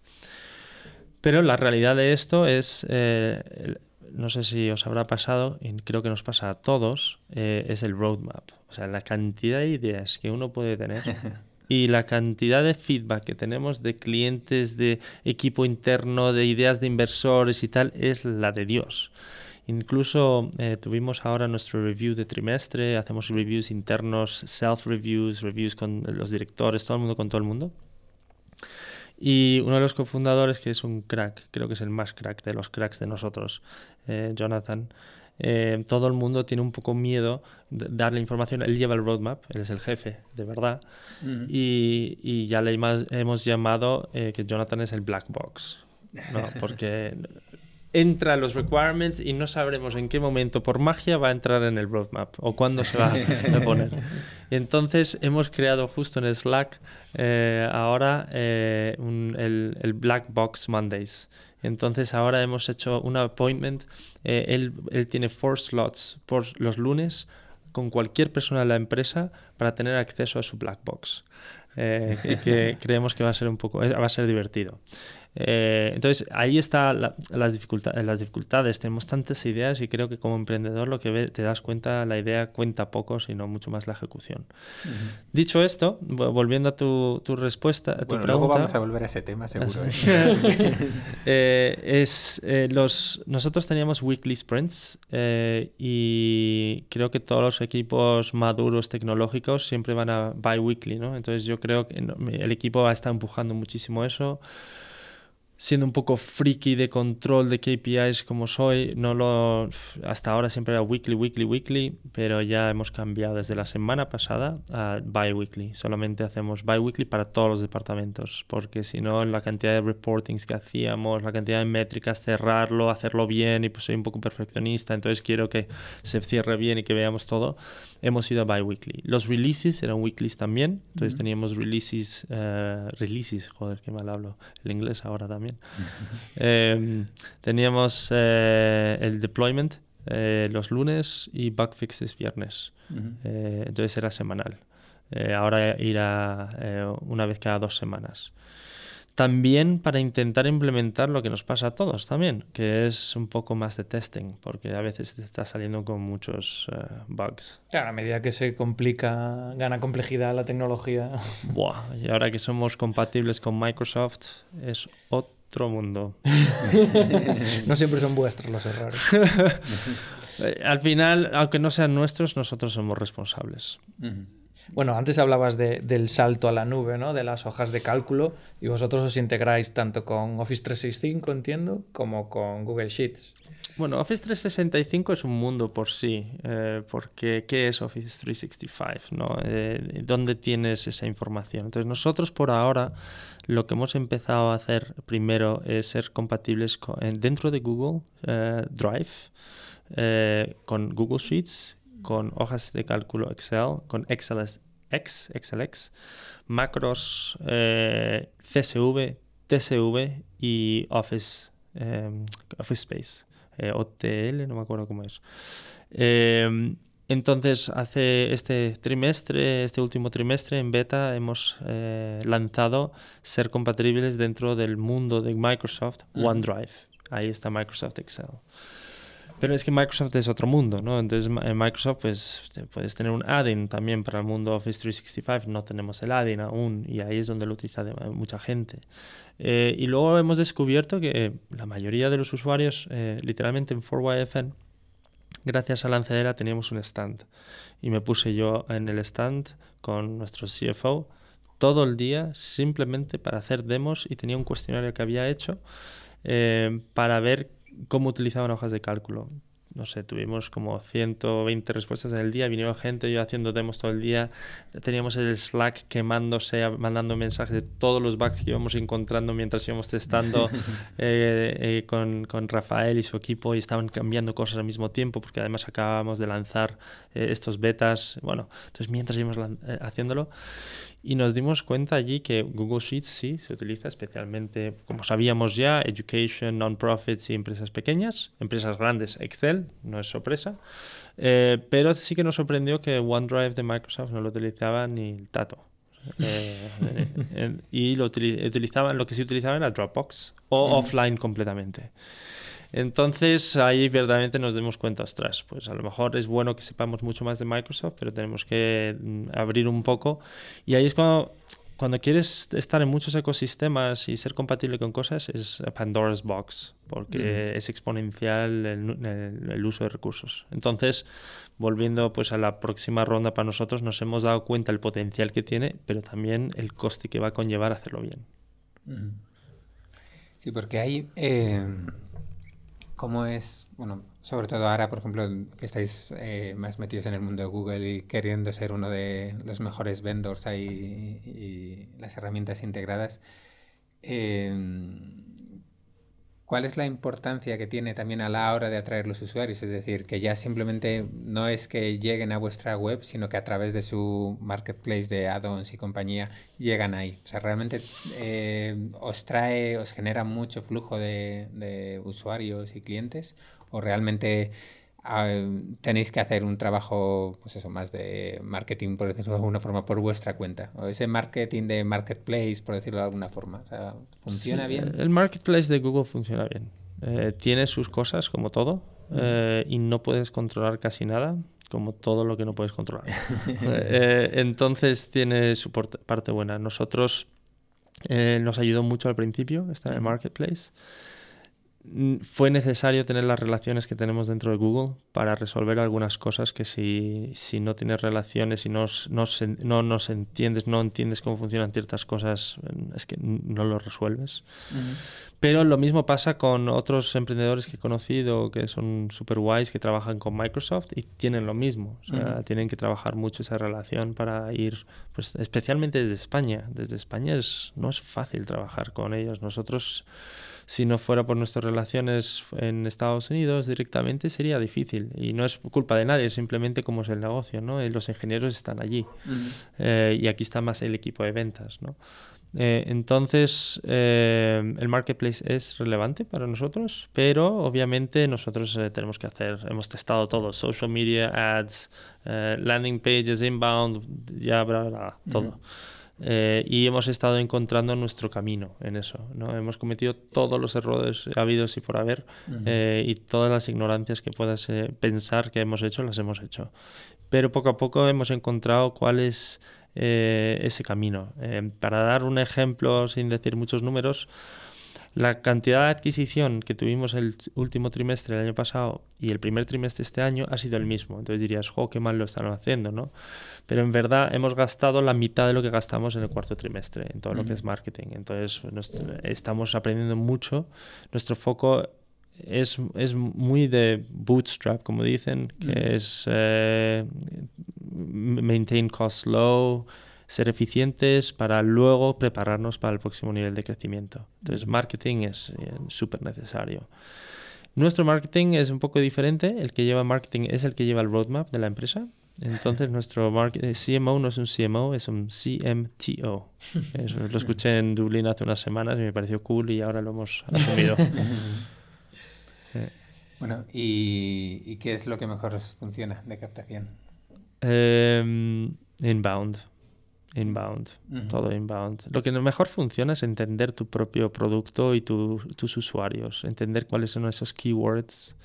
Pero la realidad de esto es, eh, no sé si os habrá pasado, y creo que nos pasa a todos, eh, es el roadmap. O sea, la cantidad de ideas que uno puede tener y la cantidad de feedback que tenemos de clientes, de equipo interno, de ideas de inversores y tal, es la de Dios. Incluso eh, tuvimos ahora nuestro review de trimestre, hacemos reviews internos, self-reviews, reviews con los directores, todo el mundo con todo el mundo. Y uno de los cofundadores, que es un crack, creo que es el más crack de los cracks de nosotros, eh, Jonathan, eh, todo el mundo tiene un poco miedo de darle información. Él lleva el roadmap, él es el jefe, de verdad. y, y, ya le hemos llamado eh, que Jonathan es el black box. ¿no? Porque entra los requirements y no sabremos en qué momento por magia va a entrar en el roadmap o cuándo se va a poner. Entonces hemos creado justo en Slack eh, ahora eh, el, Black Box Mondays. Entonces ahora hemos hecho un appointment. Eh, él, él tiene four slots por los lunes con cualquier persona de la empresa para tener acceso a su black box. Eh, y que creemos que va a ser un poco, va a ser divertido. Eh, entonces, ahí están las, dificultades, las dificultades. Tenemos tantas ideas y creo que como emprendedor lo que te das cuenta, la idea cuenta poco, sino mucho más la ejecución. Dicho esto, volviendo a tu, tu respuesta, a tu bueno, pregunta... Luego vamos a volver a ese tema, seguro. ¿eh? eh, es, eh, los, nosotros teníamos weekly sprints y creo que todos los equipos maduros tecnológicos siempre van a bi-weekly, ¿no? Entonces yo creo que el equipo está empujando muchísimo eso siendo un poco friki de control de KPIs como soy, no lo hasta ahora siempre era weekly, weekly, weekly, pero ya hemos cambiado desde la semana pasada a bi-weekly. Solamente hacemos bi-weekly para todos los departamentos, porque si no la cantidad de reportings que hacíamos, la cantidad de métricas, cerrarlo, hacerlo bien y pues soy un poco perfeccionista, entonces quiero que se cierre bien y que veamos todo. Hemos ido a bi-weekly. Los releases eran weeklies también, entonces teníamos releases, uh, releases, joder, qué mal hablo el inglés ahora también Em, teníamos eh, el deployment eh, los lunes y bug fixes viernes. Eh, entonces era semanal. ahora irá una vez cada dos semanas también para intentar implementar lo que nos pasa a todos también, que es un poco más de testing, porque a veces te está saliendo con muchos bugs. Claro, a medida que se complica, gana complejidad la tecnología. Buah, y ahora que somos compatibles con Microsoft, es otro otro mundo. no siempre son vuestros los errores. Al final, aunque no sean nuestros, nosotros somos responsables. Bueno, antes hablabas del salto a la nube, ¿no? De las hojas de cálculo y vosotros os integráis tanto con Office 365, entiendo, como con Google Sheets. Bueno, Office 365 es un mundo por sí, eh, porque ¿qué es Office 365? ¿no? Eh, ¿Dónde tienes esa información? Entonces nosotros por ahora lo que hemos empezado a hacer primero es ser compatibles dentro de Google eh, Drive, con Google Sheets, con hojas de cálculo Excel, con XLS, X, XLX, macros CSV, TSV y Office, Office Space. Eh, OTL, no me acuerdo cómo es. Em, entonces, hace este trimestre, este último trimestre en beta, hemos eh, lanzado ser compatibles dentro del mundo de Microsoft OneDrive. Ahí está Microsoft Excel. Pero es que Microsoft es otro mundo, ¿no? Entonces en Microsoft pues puedes tener un add-in también para el mundo Office 365, no tenemos el add-in aún y ahí es donde lo utiliza mucha gente. Eh, y luego hemos descubierto que la mayoría de los usuarios, eh, literalmente en 4YFN, gracias a Lanzadera teníamos un stand y me puse yo en el stand con nuestro CFO todo el día simplemente para hacer demos y tenía un cuestionario que había hecho eh, para ver cómo utilizaban hojas de cálculo. No sé, tuvimos como 120 respuestas en el día, vinieron gente, yo haciendo demos todo el día, teníamos el Slack quemándose, mandando mensajes de todos los bugs que íbamos encontrando mientras íbamos testando eh, eh, con, con, Rafael y su equipo y estaban cambiando cosas al mismo tiempo porque además acabábamos de lanzar eh, estos betas, bueno, entonces mientras íbamos haciéndolo y nos dimos cuenta allí que Google Sheets sí se utiliza especialmente, como sabíamos ya, education, non-profits y empresas pequeñas, empresas grandes, Excel, no es sorpresa, eh, pero sí que nos sorprendió que OneDrive de Microsoft no lo utilizaba ni el Tato. Eh, y lo utilizaban, lo que sí utilizaban era Dropbox o offline completamente. Entonces ahí verdaderamente nos demos cuenta, ostras, pues a lo mejor es bueno que sepamos mucho más de Microsoft, pero tenemos que mm, abrir un poco. Y ahí es cuando, cuando quieres estar en muchos ecosistemas y ser compatible con cosas, es Pandora's Box, porque es exponencial el, el, uso de recursos. Entonces, volviendo pues a la próxima ronda para nosotros, nos hemos dado cuenta el potencial que tiene, pero también el coste que va a conllevar hacerlo bien. Sí, porque hay... Eh ¿Cómo es, bueno, sobre todo ahora, por ejemplo, que estáis eh, más metidos en el mundo de Google y queriendo ser uno de los mejores vendors ahí y las herramientas integradas, em, ¿Cuál es la importancia que tiene también a la hora de atraer los usuarios? Es decir, que ya simplemente no es que lleguen a vuestra web, sino que a través de su marketplace de add-ons y compañía llegan ahí. O sea, realmente eh, os trae, os genera mucho flujo de, usuarios y clientes, o realmente tenéis que hacer un trabajo, pues eso, más de marketing, por decirlo de alguna forma, por vuestra cuenta. O ese marketing de marketplace, por decirlo de alguna forma. ¿funciona bien? El marketplace de Google funciona bien. Eh, tiene sus cosas, como todo, eh, y no puedes controlar casi nada, como todo lo que no puedes controlar. Eh, entonces tiene su parte buena. Nosotros nos ayudó mucho al principio estar en el marketplace. Fue necesario tener las relaciones que tenemos dentro de Google para resolver algunas cosas que si, si no tienes relaciones y no, no, no, nos entiendes, no entiendes cómo funcionan ciertas cosas, es que no lo resuelves. Pero lo mismo pasa con otros emprendedores que he conocido que son super guays, que trabajan con Microsoft y tienen lo mismo. O sea, tienen que trabajar mucho esa relación para ir, pues especialmente desde España. Desde España es, no es fácil trabajar con ellos. Nosotros si no fuera por nuestras relaciones en Estados Unidos directamente sería difícil y no es culpa de nadie, simplemente como es el negocio, ¿no? Los ingenieros están allí eh, y aquí está más el equipo de ventas, ¿no? Eh, entonces, eh, el marketplace es relevante para nosotros, pero obviamente nosotros tenemos que hacer, hemos testado todo, social media, ads, landing pages, inbound, ya, bla, bla, todo. Eh, y hemos estado encontrando nuestro camino en eso. ¿no? Hemos cometido todos los errores habidos y por haber eh, y todas las ignorancias que puedas eh, pensar que hemos hecho, las hemos hecho. Pero poco a poco hemos encontrado cuál es ese camino. para dar un ejemplo sin decir muchos números, la cantidad de adquisición que tuvimos el último trimestre del año pasado y el primer trimestre de este año ha sido el mismo. Entonces dirías, jo, qué mal lo están haciendo, ¿no? Pero en verdad hemos gastado la mitad de lo que gastamos en el cuarto trimestre, en todo lo que es marketing. Entonces estamos aprendiendo mucho. Nuestro foco es, es, muy de bootstrap, como dicen, que es eh, maintain cost low, ser eficientes para luego prepararnos para el próximo nivel de crecimiento. Entonces, marketing es eh, súper necesario. Nuestro marketing es un poco diferente. El que lleva marketing es el que lleva el roadmap de la empresa. Entonces, nuestro eh, CMO no es un CMO, es un CMTO. lo escuché en Dublín hace unas semanas y me pareció cool y ahora lo hemos asumido. bueno, ¿y, qué es lo que mejor funciona de captación? Em, inbound. Inbound, todo inbound. Lo que mejor funciona es entender tu propio producto y tus usuarios, entender cuáles son esos keywords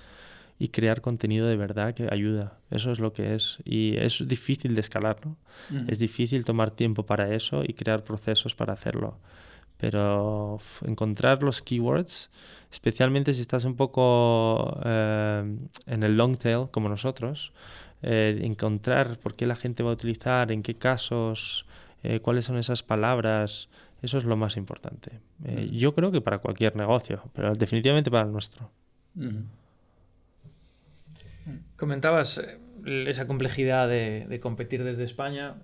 y crear contenido de verdad que ayuda. Eso es lo que es. Y es difícil de escalarlo. Es difícil tomar tiempo para eso y crear procesos para hacerlo. Pero encontrar los keywords, especialmente si estás un poco eh, en el long tail como nosotros, eh, encontrar por qué la gente va a utilizar, en qué casos, eh, cuáles son esas palabras, eso es lo más importante. Eh, mm. Yo creo que para cualquier negocio, pero definitivamente para el nuestro. Comentabas esa complejidad de, competir desde España.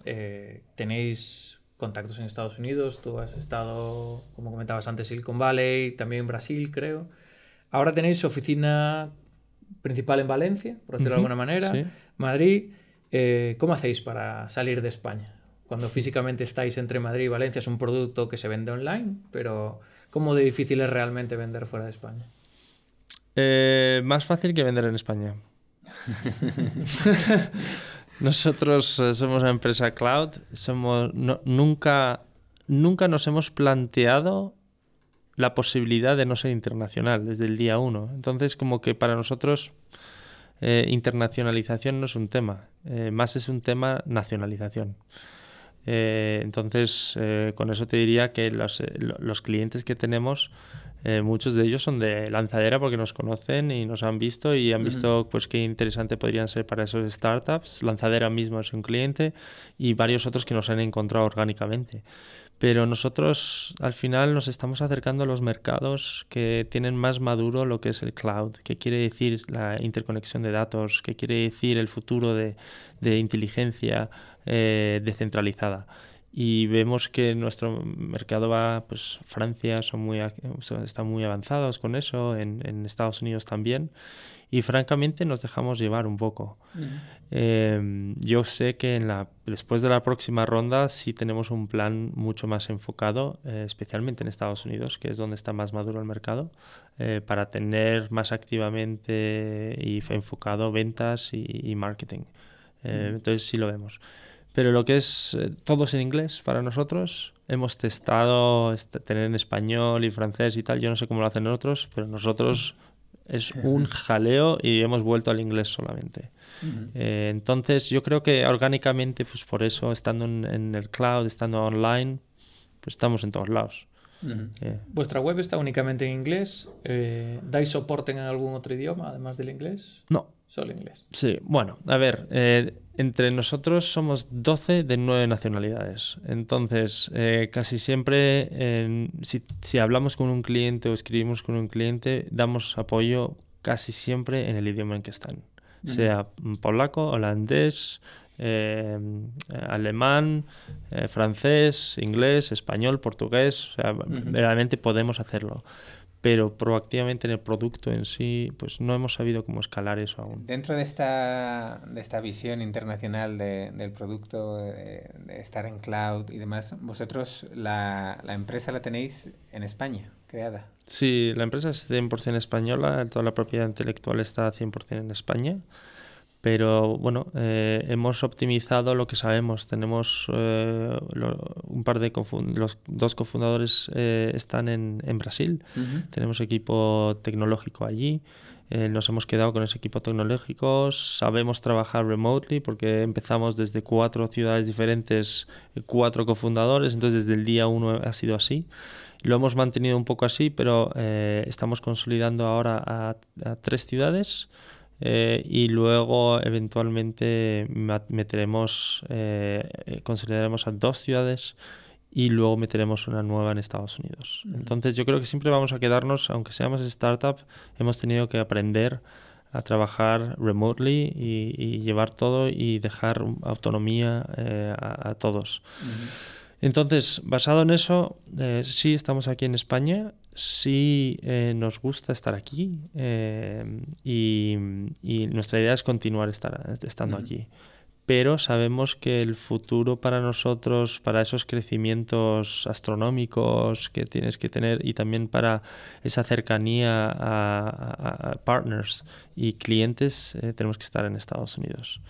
tenéis contactos en Estados Unidos, tú has estado, como comentabas antes, Silicon Valley, también en Brasil, creo. Ahora tenéis oficina principal en Valencia, por decirlo de alguna manera, Madrid. Eh, ¿Cómo hacéis para salir de España? Cuando físicamente estáis entre Madrid y Valencia es un producto que se vende online, pero ¿cómo de difícil es realmente vender fuera de España? Eh, más fácil que vender en España. Nosotros eh, somos una empresa cloud, somos, nunca, nunca nos hemos planteado la posibilidad de no ser internacional desde el día uno. Entonces, como que para nosotros eh, internacionalización no es un tema, eh, más es un tema nacionalización. Eh, entonces, con eso te diría que los, los clientes que tenemos, muchos de ellos son de lanzadera porque nos conocen y nos han visto y han visto pues qué interesante podrían ser para esos startups. Lanzadera mismo es un cliente y varios otros que nos han encontrado orgánicamente. Pero nosotros al final nos estamos acercando a los mercados que tienen más maduro lo que es el cloud, que quiere decir la interconexión de datos, que quiere decir el futuro de, inteligencia eh, descentralizada. y vemos que nuestro mercado va, pues Francia son muy, están muy avanzados con eso, en, en Estados Unidos también, y francamente nos dejamos llevar un poco. Em, yo sé que en la, después de la próxima ronda sí tenemos un plan mucho más enfocado, eh, especialmente en Estados Unidos, que es donde está más maduro el mercado, eh, para tener más activamente y enfocado ventas y, marketing. Eh, entonces sí lo vemos. Pero lo que es todo es en inglés para nosotros, hemos testado tener en español y francés y tal. Yo no sé cómo lo hacen otros, pero nosotros es un jaleo y hemos vuelto al inglés solamente. Eh, entonces yo creo que orgánicamente, pues por eso, estando en, el cloud, estando online, pues estamos en todos lados. Eh. ¿Vuestra web está únicamente en inglés? Eh, ¿Dais soporte en algún otro idioma además del inglés? No. Solo inglés. Sí, bueno, a ver, entre nosotros somos 12 de 9 nacionalidades. Entonces, eh, casi siempre, si, hablamos con un cliente o escribimos con un cliente, damos apoyo casi siempre en el idioma en que están. Sea polaco, holandés, eh, alemán, eh, francés, inglés, español, portugués. O sea, realmente podemos hacerlo pero proactivamente en el producto en sí, pues no hemos sabido cómo escalar eso aún. Dentro de esta, de esta visión internacional de, del producto, de, estar en cloud y demás, vosotros la, la, empresa la tenéis en España, creada. Sí, la empresa es 100% española, toda la propiedad intelectual está 100% en España. Pero bueno, eh, hemos optimizado lo que sabemos. Tenemos eh, un par de los dos cofundadores eh, están en, en Brasil. Tenemos equipo tecnológico allí. nos hemos quedado con ese equipo tecnológico. Sabemos trabajar remotely porque empezamos desde cuatro ciudades diferentes, cuatro cofundadores. Entonces desde el día uno ha sido así. Lo hemos mantenido un poco así, pero estamos consolidando ahora a, a tres ciudades. Eh, y luego eventualmente meteremos, eh, consideraremos a dos ciudades y luego meteremos una nueva en Estados Unidos. Entonces yo creo que siempre vamos a quedarnos, aunque seamos startup, hemos tenido que aprender a trabajar remotely y, llevar todo y dejar autonomía eh, a, todos. Entonces, basado en eso, sí estamos aquí en España sí eh, nos gusta estar aquí eh, y, nuestra idea es continuar estar, estando aquí. Pero sabemos que el futuro para nosotros, para esos crecimientos astronómicos que tienes que tener y también para esa cercanía a, partners y clientes, eh, tenemos que estar en Estados Unidos.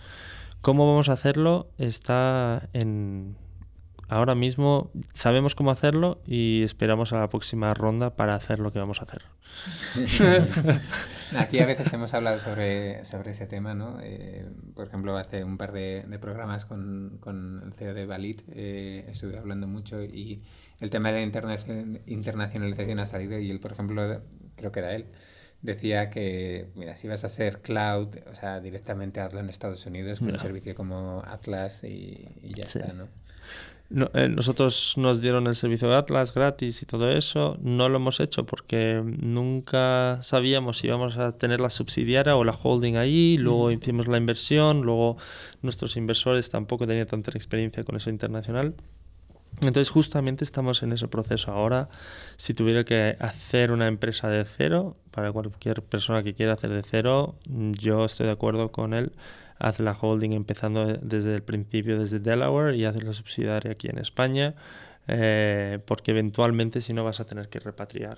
¿Cómo vamos a hacerlo? Está en, ahora mismo sabemos cómo hacerlo y esperamos a la próxima ronda para hacer lo que vamos a hacer. Aquí a veces hemos hablado sobre, sobre ese tema, ¿no? Eh, por ejemplo, hace un par de, programas con, con, el CEO de Balit eh, estuve hablando mucho y el tema de la internacionalización ha salido y él, por ejemplo, creo que era él, decía que, mira, si vas a hacer cloud, o sea, directamente hazlo en Estados Unidos con un servicio como Atlas y, ya está, ¿no? Eh, nosotros nos dieron el servicio de Atlas gratis y todo eso. No lo hemos hecho porque nunca sabíamos si íbamos a tener la subsidiaria o la holding ahí. Luego hicimos la inversión. Luego nuestros inversores tampoco tenían tanta experiencia con eso internacional. Entonces justamente estamos en ese proceso ahora. Si tuviera que hacer una empresa de cero, para cualquier persona que quiera hacer de cero, yo estoy de acuerdo con él hace la holding empezando desde el principio, desde Delaware, y hace la subsidiaria aquí en España. Eh, porque eventualmente si no vas a tener que repatriar.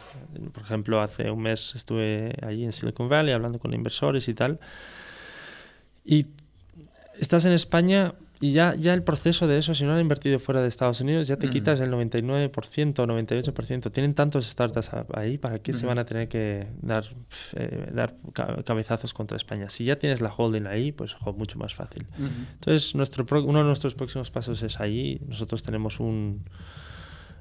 Por ejemplo, hace un mes estuve allí en Silicon Valley hablando con inversores y tal. Y estás en España y ya, ya el proceso de eso, si no han invertido fuera de Estados Unidos, ya te quitas el 99%, 98%. Tienen tantos startups ahí, ¿para qué se van a tener que dar, eh, dar cabezazos contra España? Si ya tienes la holding ahí, pues mucho más fácil. Entonces, nuestro uno de nuestros próximos pasos es ahí. Nosotros tenemos un...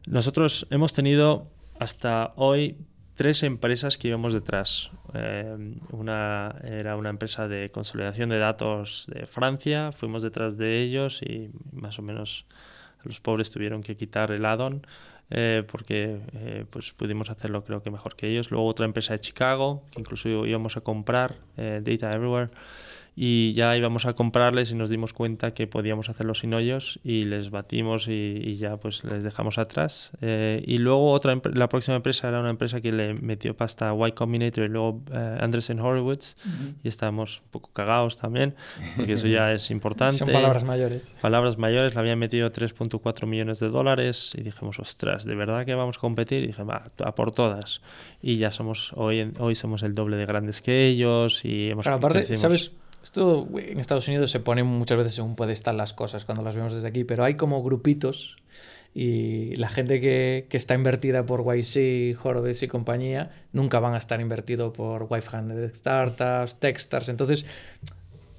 Nosotros hemos tenido hasta hoy tres empresas que íbamos detrás. Eh, una era una empresa de consolidación de datos de Francia, fuimos detrás de ellos y más o menos los pobres tuvieron que quitar el add-on eh, porque eh, pues pudimos hacerlo creo que mejor que ellos. Luego otra empresa de Chicago, que incluso íbamos a comprar, Data Everywhere. Y ya íbamos a comprarles y nos dimos cuenta que podíamos hacerlo sin hoyos y les batimos y, ya pues les dejamos atrás. Eh, y luego otra la próxima empresa era una empresa que le metió pasta a Y Combinator y luego uh, Andresen Horowitz y estábamos un poco cagados también porque eso ya es importante. Son palabras mayores. Palabras mayores, le habían metido 3.4 millones de dólares y dijimos, ostras, ¿de verdad que vamos a competir? Y dije, va, a por todas. Y ya somos, hoy, hoy somos el doble de grandes que ellos y hemos... aparte, ¿sabes? Esto en Estados Unidos se pone muchas veces según puede estar las cosas cuando las vemos desde aquí, pero hay como grupitos y la gente que, que está invertida por YC, Horowitz y compañía nunca van a estar invertido por Y500 Startups, Techstars. Entonces,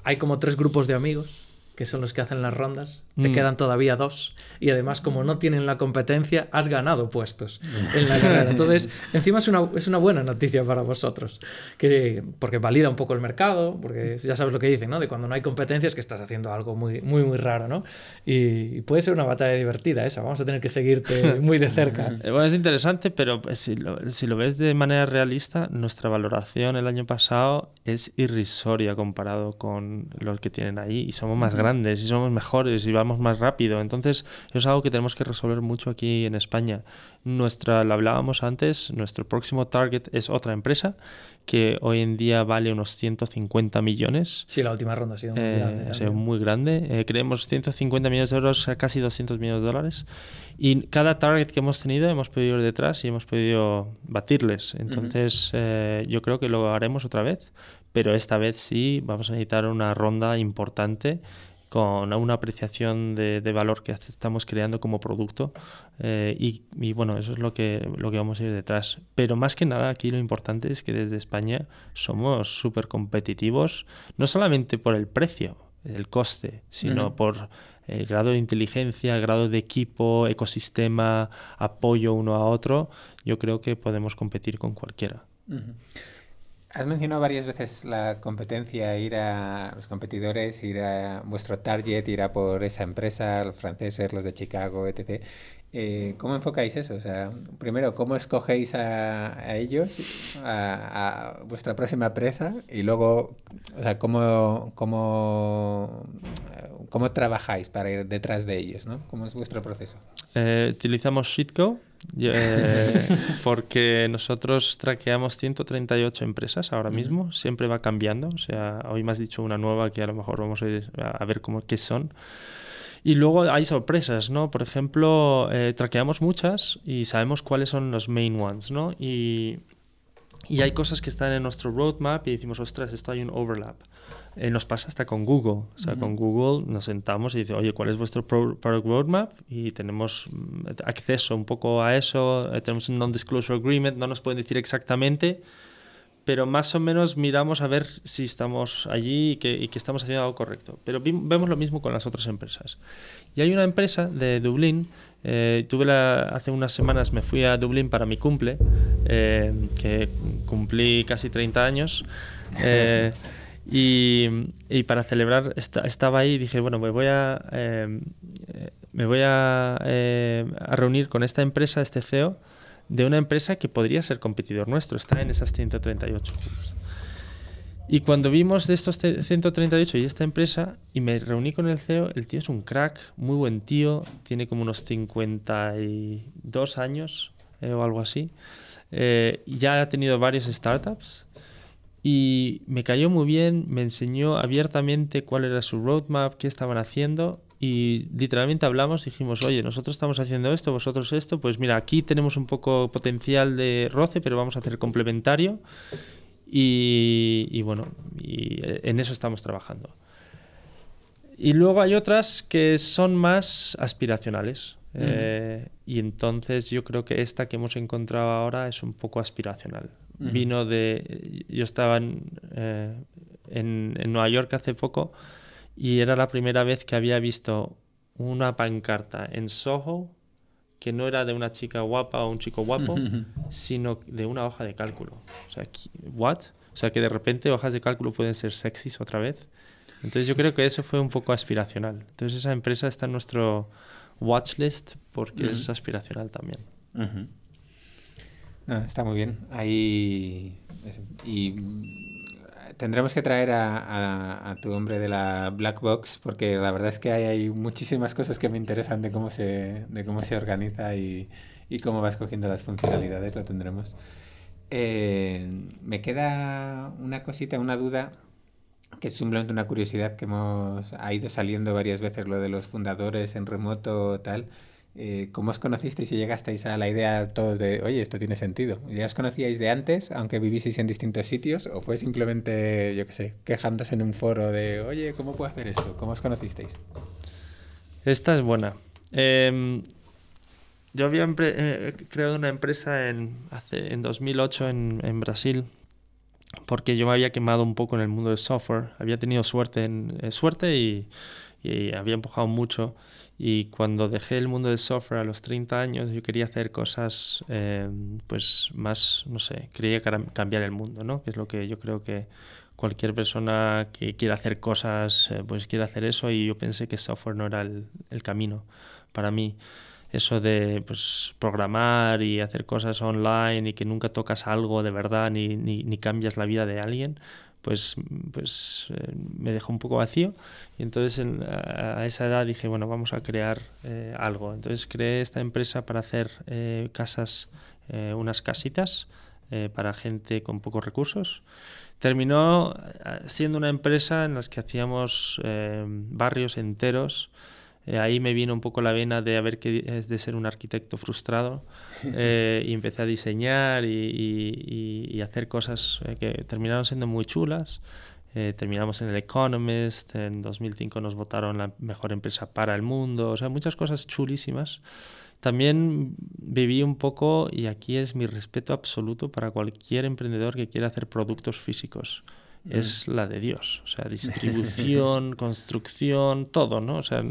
hay como tres grupos de amigos que son los que hacen las rondas. Te mm. quedan todavía dos. Y además, como no tienen la competencia, has ganado puestos en la carrera. Entonces, encima es una, es una buena noticia para vosotros. Que, porque valida un poco el mercado, porque ya sabes lo que dicen, ¿no? De cuando no hay competencia es que estás haciendo algo muy, muy, muy raro, ¿no? Y, puede ser una batalla divertida esa. Vamos a tener que seguirte muy de cerca. Eh, bueno, es interesante, pero si lo, si lo ves de manera realista, nuestra valoración el año pasado es irrisoria comparado con los que tienen ahí. Y somos más grandes grandes y somos mejores y vamos más rápido. Entonces, es algo que tenemos que resolver mucho aquí en España. Nuestra, lo hablábamos antes, nuestro próximo target es otra empresa que hoy en día vale unos 150 millones. Sí, la última ronda ha sido muy eh, grande. Ha sido muy grande. Eh, creemos 150 millones de euros, casi 200 millones de dólares. Y cada target que hemos tenido hemos podido ir detrás y hemos podido batirles. Entonces, eh, yo creo que lo haremos otra vez. Pero esta vez sí vamos a necesitar una ronda importante con una apreciación de, valor que estamos creando como producto eh, y, bueno, eso es lo que, lo que vamos a ir detrás. Pero más que nada aquí lo importante es que desde España somos súper competitivos, no solamente por el precio, el coste, sino por el grado de inteligencia, el grado de equipo, ecosistema, apoyo uno a otro, yo creo que podemos competir con cualquiera. Has mencionado varias veces la competencia, ir a los competidores, ir a vuestro target, ir a por esa empresa, los franceses, los de Chicago, etc. Eh, ¿Cómo enfocáis eso? O sea, primero, ¿cómo escogéis a, ellos, a, vuestra próxima empresa? Y luego, o sea, ¿cómo, cómo, cómo trabajáis para ir detrás de ellos? ¿no? ¿Cómo es vuestro proceso? Eh, utilizamos Shitco eh, porque nosotros traqueamos 138 empresas ahora mismo, siempre va cambiando, o sea, hoy me has dicho una nueva que a lo mejor vamos a ir a ver cómo, qué son. Y luego hay sorpresas, ¿no? Por ejemplo, eh, traqueamos muchas y sabemos cuáles son los main ones, ¿no? Y, y hay cosas que están en nuestro roadmap y decimos, ostras, esto hay un overlap. Eh, nos pasa hasta con Google. O sea, con Google nos sentamos y dice, oye, ¿cuál es vuestro product roadmap? Y tenemos mm, acceso un poco a eso, eh, tenemos un non-disclosure agreement, no nos pueden decir exactamente, pero más o menos miramos a ver si estamos allí y que, estamos haciendo algo correcto. Pero vemos lo mismo con las otras empresas. Y hay una empresa de Dublín, eh, tuve la, hace unas semanas me fui a Dublín para mi cumple, que cumplí casi 30 años. Y, y para celebrar estaba ahí y dije, bueno, me voy a, me voy a, a, reunir con esta empresa, este CEO, de una empresa que podría ser competidor nuestro, está en esas 138 Y cuando vimos de estos 138 y esta empresa, y me reuní con el CEO, el tío es un crack, muy buen tío, tiene como unos 52 años eh, o algo así. Eh, ya ha tenido varios startups y me cayó muy bien, me enseñó abiertamente cuál era su roadmap, qué estaban haciendo y literalmente hablamos, dijimos, oye, nosotros estamos haciendo esto, vosotros esto, pues mira, aquí tenemos un poco potencial de roce, pero vamos a hacer complementario y, bueno, y en eso estamos trabajando. Y luego hay otras que son más aspiracionales. Eh, y entonces yo creo que esta que hemos encontrado ahora es un poco aspiracional vino de... Yo estaba eh, en, en, Nueva York hace poco y era la primera vez que había visto una pancarta en Soho que no era de una chica guapa o un chico guapo, sino de una hoja de cálculo. O sea, ¿what? O sea, que de repente hojas de cálculo pueden ser sexys otra vez. Entonces yo creo que eso fue un poco aspiracional. Entonces esa empresa está en nuestro watch list porque es aspiracional también. está muy bien. Ahí. Y tendremos que traer a, tu hombre de la Black Box porque la verdad es que hay, muchísimas cosas que me interesan de cómo se, de cómo se organiza y, y cómo va escogiendo las funcionalidades, lo tendremos. Eh, me queda una cosita, una duda, que es simplemente una curiosidad que hemos ha ido saliendo varias veces, lo de los fundadores en remoto tal. Eh, ¿Cómo os conocisteis y llegasteis a la idea todos de, oye, esto tiene sentido? ¿Ya os conocíais de antes, aunque vivieseis en distintos sitios? ¿O fue simplemente, yo qué sé, quejándose en un foro de, oye, ¿cómo puedo hacer esto? ¿Cómo os conocisteis? Esta es buena. Eh, yo había eh, creado una empresa en, hace, en 2008 en, en, Brasil porque yo me había quemado un poco en el mundo del software. Había tenido suerte, en, eh, suerte y, había empujado mucho. Y cuando dejé el mundo del software a los 30 años, yo quería hacer cosas eh, pues más, no sé, quería cambiar el mundo, ¿no? Que es lo que yo creo que cualquier persona que quiera hacer cosas, pues quiere hacer eso y yo pensé que software no era el, el camino para mí eso de pues, programar y hacer cosas online y que nunca tocas algo de verdad ni, ni, cambias la vida de alguien, pues, pues eh, me dejó un poco vacío. Y entonces a, esa edad dije, bueno, vamos a crear eh, algo. Entonces creé esta empresa para hacer eh, casas, unas casitas para gente con pocos recursos. Terminó siendo una empresa en la que hacíamos barrios enteros eh, ahí me vino un poco la vena de haber que es de ser un arquitecto frustrado eh, y empecé a diseñar y, y, hacer cosas eh, que terminaron siendo muy chulas. terminamos en el Economist, en 2005 nos votaron la mejor empresa para el mundo, o sea, muchas cosas chulísimas. También viví un poco, y aquí es mi respeto absoluto para cualquier emprendedor que quiera hacer productos físicos es la de Dios. O sea, distribución, construcción, todo, ¿no? O sea,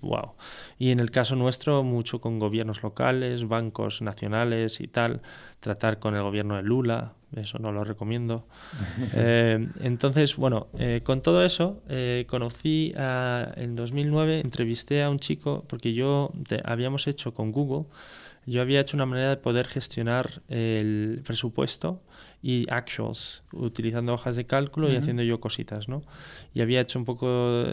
wow. Y en el caso nuestro, mucho con gobiernos locales, bancos nacionales y tal, tratar con el gobierno de Lula, eso no lo recomiendo. Eh, entonces, bueno, eh, con todo eso, eh, conocí en 2009, entrevisté a un chico, porque yo habíamos hecho con Google, yo había hecho una manera de poder gestionar el presupuesto y actuals, utilizando hojas de cálculo y haciendo yo cositas, ¿no? Y había hecho un poco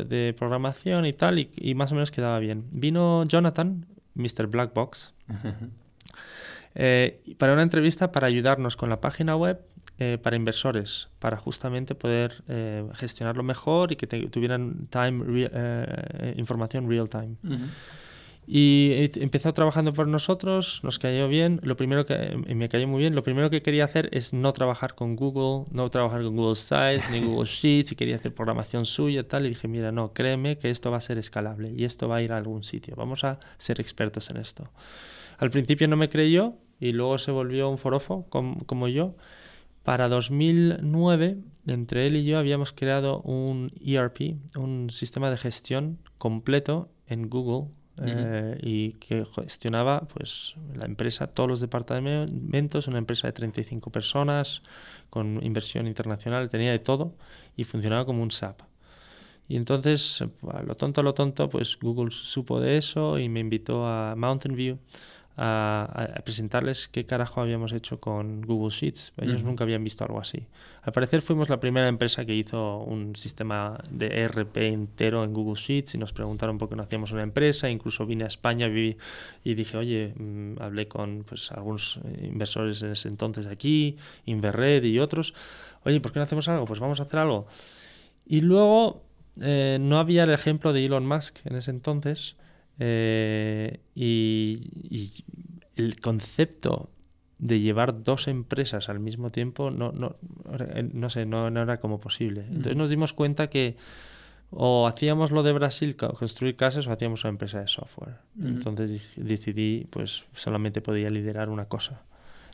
de programación y tal, y, más o menos quedaba bien. Vino Jonathan, Mr. Black Box, eh, para una entrevista para ayudarnos con la página web eh, para inversores, para justamente poder eh, gestionarlo mejor y que tuvieran time información real time. Y empezó trabajando por nosotros, nos cayó bien. Lo primero que me cayó muy bien, lo primero que quería hacer es no trabajar con Google, no trabajar con Google Sites ni Google Sheets, y quería hacer programación suya y tal. Y dije, mira, no, créeme que esto va a ser escalable y esto va a ir a algún sitio. Vamos a ser expertos en esto. Al principio no me creyó y luego se volvió un forofo como, como yo. Para 2009, entre él y yo habíamos creado un ERP, un sistema de gestión completo en Google eh, y que gestionaba pues la empresa, todos los departamentos, una empresa de 35 personas con inversión internacional, tenía de todo y funcionaba como un SAP. Y entonces, a lo tonto, a lo tonto, pues Google supo de eso y me invitó a Mountain View a, presentarles qué carajo habíamos hecho con Google Sheets. Ellos nunca habían visto algo así. Al parecer fuimos la primera empresa que hizo un sistema de ERP entero en Google Sheets y nos preguntaron por qué no hacíamos una empresa. Incluso vine a España y dije, oye, mm, hablé con pues, algunos inversores en ese entonces aquí, Inverred y otros. Oye, ¿por qué no hacemos algo? Pues vamos a hacer algo. Y luego eh, no había el ejemplo de Elon Musk en ese entonces. Eh, y, el concepto de llevar dos empresas al mismo tiempo no, no, no sé, no, no, era como posible. Entonces nos dimos cuenta que o hacíamos lo de Brasil, construir casas, o hacíamos una empresa de software. Entonces decidí, pues solamente podía liderar una cosa.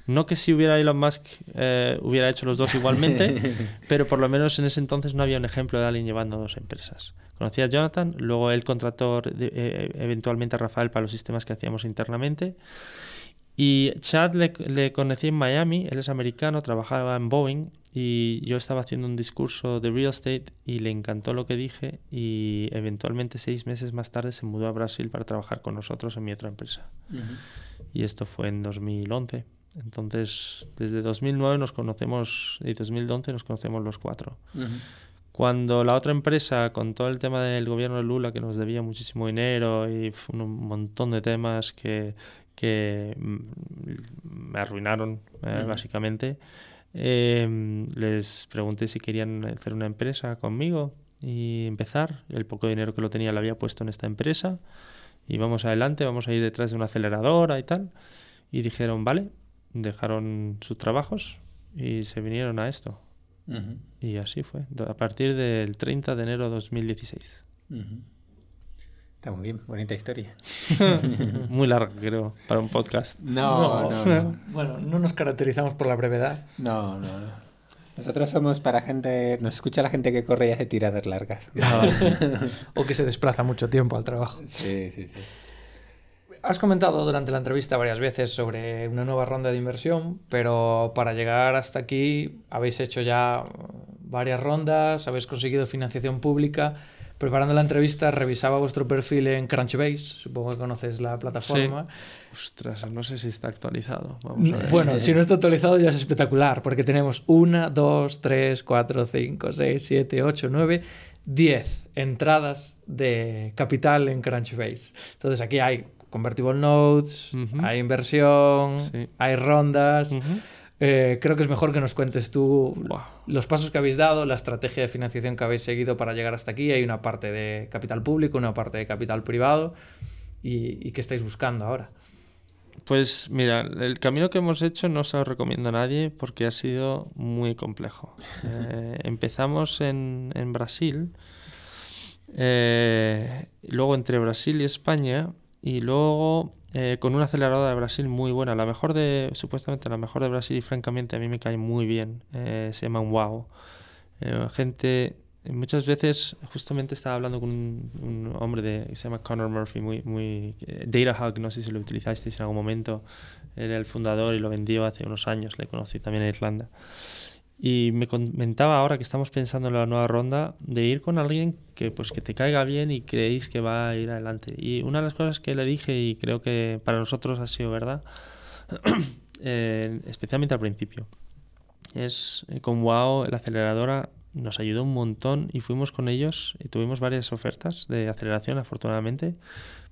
No que si hubiera Elon Musk eh, hubiera hecho los dos igualmente, pero por lo menos en ese entonces no había un ejemplo de alguien llevando dos empresas. Conocí a Jonathan, luego él contrató eh, eventualmente a Rafael para los sistemas que hacíamos internamente. Y Chad le, le, conocí en Miami, él es americano, trabajaba en Boeing y yo estaba haciendo un discurso de real estate y le encantó lo que dije y eventualmente seis meses más tarde se mudó a Brasil para trabajar con nosotros en mi otra empresa. Y esto fue en 2011. Entonces, desde 2009 nos conocemos, y 2011 nos conocemos los cuatro. Cuando la otra empresa, con todo el tema del gobierno de Lula, que nos debía muchísimo dinero y un montón de temas que, que me arruinaron, eh, básicamente, em, les pregunté si querían hacer una empresa conmigo y empezar. El poco dinero que lo tenía lo había puesto en esta empresa y vamos adelante, vamos a ir detrás de una aceleradora y tal. Y dijeron, vale, dejaron sus trabajos y se vinieron a esto. Y así fue, a partir del 30 de enero de 2016. Está muy bien, bonita historia. muy larga, creo, para un podcast. No no, Bueno, no nos caracterizamos por la brevedad. No, no, no. Nosotros somos para gente, nos escucha la gente que corre y hace tiradas largas. o que se desplaza mucho tiempo al trabajo. Sí, sí, sí. Has comentado durante la entrevista varias veces sobre una nueva ronda de inversión, pero para llegar hasta aquí habéis hecho ya varias rondas, habéis conseguido financiación pública. Preparando la entrevista revisaba vuestro perfil en Crunchbase, supongo que conoces la plataforma. Ostras, no sé si está actualizado. Bueno, si no está actualizado ya es espectacular, porque tenemos 1, 2, 3, 4, 5, 6, 7, 8, 9, 10 entradas de capital en Crunchbase. Entonces aquí hay convertible notes, hay inversión, hay rondas. Eh, creo que es mejor que nos cuentes tú los pasos que habéis dado, la estrategia de financiación que habéis seguido para llegar hasta aquí. Hay una parte de capital público, una parte de capital privado. ¿Y, qué estáis buscando ahora? Pues mira, el camino que hemos hecho no se lo recomiendo a nadie porque ha sido muy complejo. Eh, empezamos en, en Brasil, eh, luego entre Brasil y España y luego eh, con una aceleradora de Brasil muy buena, la mejor de, supuestamente la mejor de Brasil y francamente a mí me cae muy bien, eh, se llama Wow. Eh, gente, muchas veces, justamente estaba hablando con un, hombre de, que se llama Connor Murphy, muy, muy, DataHug, no sé si lo utilizasteis en algún momento, era el fundador y lo vendió hace unos años, le conocí también en Irlanda. Y me comentaba ahora que estamos pensando en la nueva ronda de ir con alguien que pues que te caiga bien y creéis que va a ir adelante. Y una de las cosas que le dije y creo que para nosotros ha sido verdad, eh, especialmente al principio, es eh, con WOW, la aceleradora nos ayudó un montón y fuimos con ellos y tuvimos varias ofertas de aceleración afortunadamente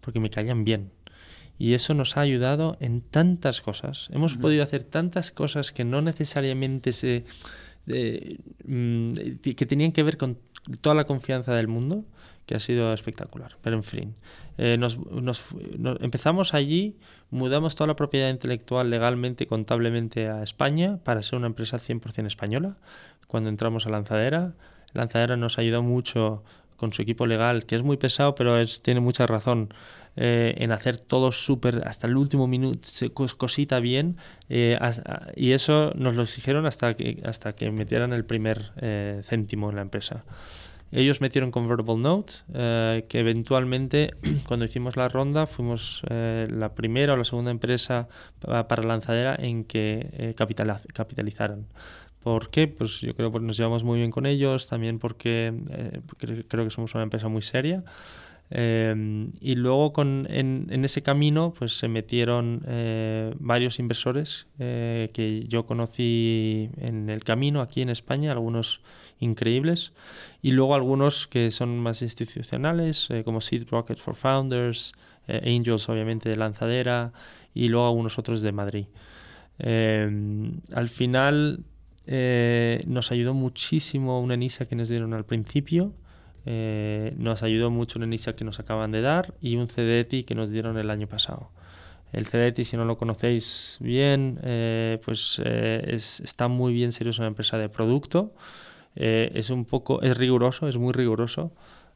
porque me caían bien. Y eso nos ha ayudado en tantas cosas. Hemos podido hacer tantas cosas que no necesariamente se, mm, que tenían que ver con toda la confianza del mundo, que ha sido espectacular. Pero en fin, eh, nos, empezamos allí, mudamos toda la propiedad intelectual legalmente, contablemente a España para ser una empresa 100% española. Cuando entramos a Lanzadera, Lanzadera nos ayudó mucho con su equipo legal, que es muy pesado, pero es, tiene mucha razón eh, en hacer todo súper, hasta el último minuto, cosita bien, eh, y eso nos lo exigieron hasta que, hasta que metieran el primer eh, céntimo en la empresa. Ellos metieron Convertible Note, que eventualmente, cuando hicimos la ronda, fuimos la primera o la segunda empresa para lanzadera en que capitalizaran. ¿Por qué? Pues yo creo que nos llevamos muy bien con ellos, también porque creo que somos una empresa muy seria. Em, y luego con, en, en, ese camino pues se metieron eh, varios inversores eh, que yo conocí en el camino aquí en España, algunos increíbles, y luego algunos que son más institucionales, eh, como Seed Rocket for Founders, Angels obviamente de Lanzadera, y luego algunos otros de Madrid. Em, al final nos ayudó muchísimo una NISA que nos dieron al principio, eh, nos ayudó mucho un ENISA que nos acaban de dar y un CDETI que nos dieron el año pasado. El CDETI, si no lo conocéis bien, eh, pues eh, está muy bien serio, es una empresa de producto. es un poco, es riguroso, es muy riguroso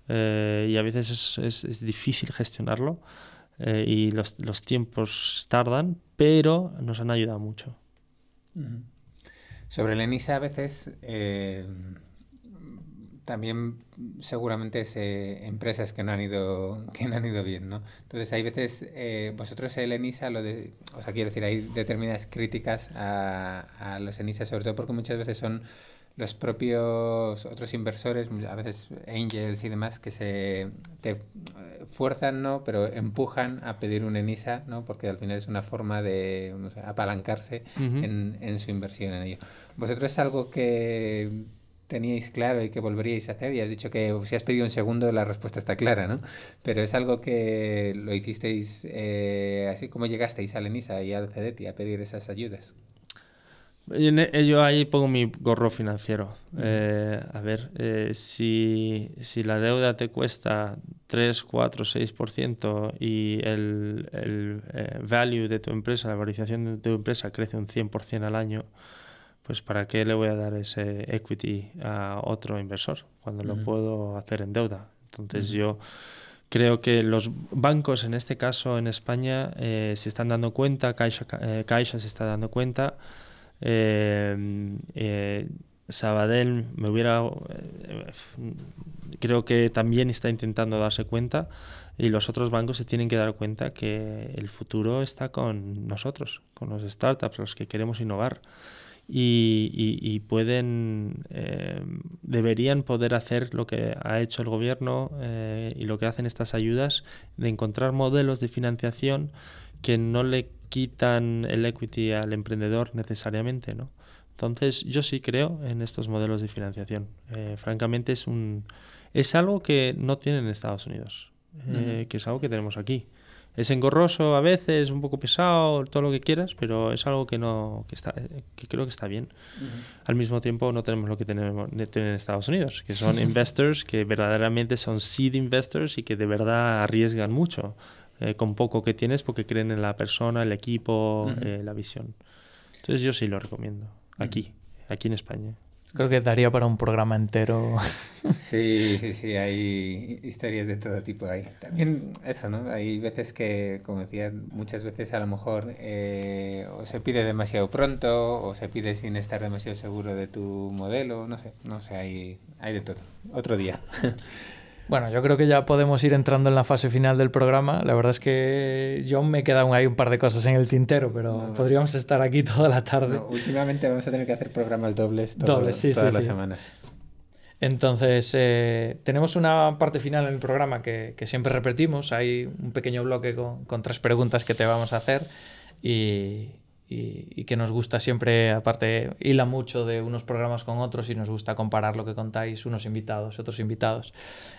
y a veces es, difícil gestionarlo y los, los, tiempos tardan, pero nos han ayudado mucho. Sobre el ENISA a veces también seguramente es eh, empresas que no han ido que no han ido bien, ¿no? Entonces hay veces eh, vosotros el ENISA lo de, o sea quiero decir hay determinadas críticas a, a los ENISA sobre todo porque muchas veces son los propios otros inversores, a veces angels y demás, que se te fuerzan, ¿no? Pero empujan a pedir un ENISA, ¿no? Porque al final es una forma de apalancarse en, en su inversión en ello. ¿Vosotros es algo que teníais claro y que volveríais a hacer? Y has dicho que si has pedido un segundo, la respuesta está clara, ¿no? Pero es algo que lo hicisteis eh, así como llegasteis a Lenisa y al CEDETI a pedir esas ayudas. E, yo ahí pongo mi gorro financiero. Eh, a ver, eh, si, si, la deuda te cuesta 3, 4, 6% y el, el value de tu empresa, la valorización de tu empresa crece un 100% al año, pues ¿para qué le voy a dar ese equity a otro inversor cuando lo puedo hacer en deuda? Entonces yo creo que los bancos, en este caso en España, eh, se están dando cuenta, Caixa, eh, Caixa se está dando cuenta, eh, Sabadell me hubiera creo que también está intentando darse cuenta y los otros bancos se tienen que dar cuenta que el futuro está con nosotros, con los startups, los que queremos innovar y, pueden, eh, deberían poder hacer lo que ha hecho el gobierno eh, y lo que hacen estas ayudas, de encontrar modelos de financiación que no le quitan el equity al emprendedor necesariamente, ¿no? Entonces, yo sí creo en estos modelos de financiación. Eh, francamente, es, un, es algo que no tienen en Estados Unidos, que es algo que tenemos aquí es engorroso a veces, un poco pesado, todo lo que quieras, pero es algo que no que está que creo que está bien. Al mismo tiempo no tenemos lo que tenemos en Estados Unidos, que son investors que verdaderamente son seed investors y que de verdad arriesgan mucho eh, con poco que tienes porque creen en la persona, el equipo, eh, la visión. Entonces yo sí lo recomiendo aquí, aquí en España. Creo que daría para un programa entero. Sí, sí, sí, hay historias de todo tipo ahí. También eso, ¿no? Hay veces que, como decía, muchas veces a lo mejor eh, o se pide demasiado pronto o se pide sin estar demasiado seguro de tu modelo, no sé, no sé, hay, hay de todo. Otro día. Bueno, yo creo que ya podemos ir entrando en la fase final del programa. La verdad es que yo me he quedado ahí un par de cosas en el tintero, pero podríamos estar aquí toda la tarde. últimamente vamos a tener que hacer programas dobles, dobles sí, todas las semanas. Entonces, eh, tenemos una parte final en el programa que, que, siempre repetimos. Hay un pequeño bloque con, con tres preguntas que te vamos a hacer y, y, que nos gusta siempre, aparte, hila mucho de unos programas con otros y nos gusta comparar lo que contáis unos invitados, otros invitados.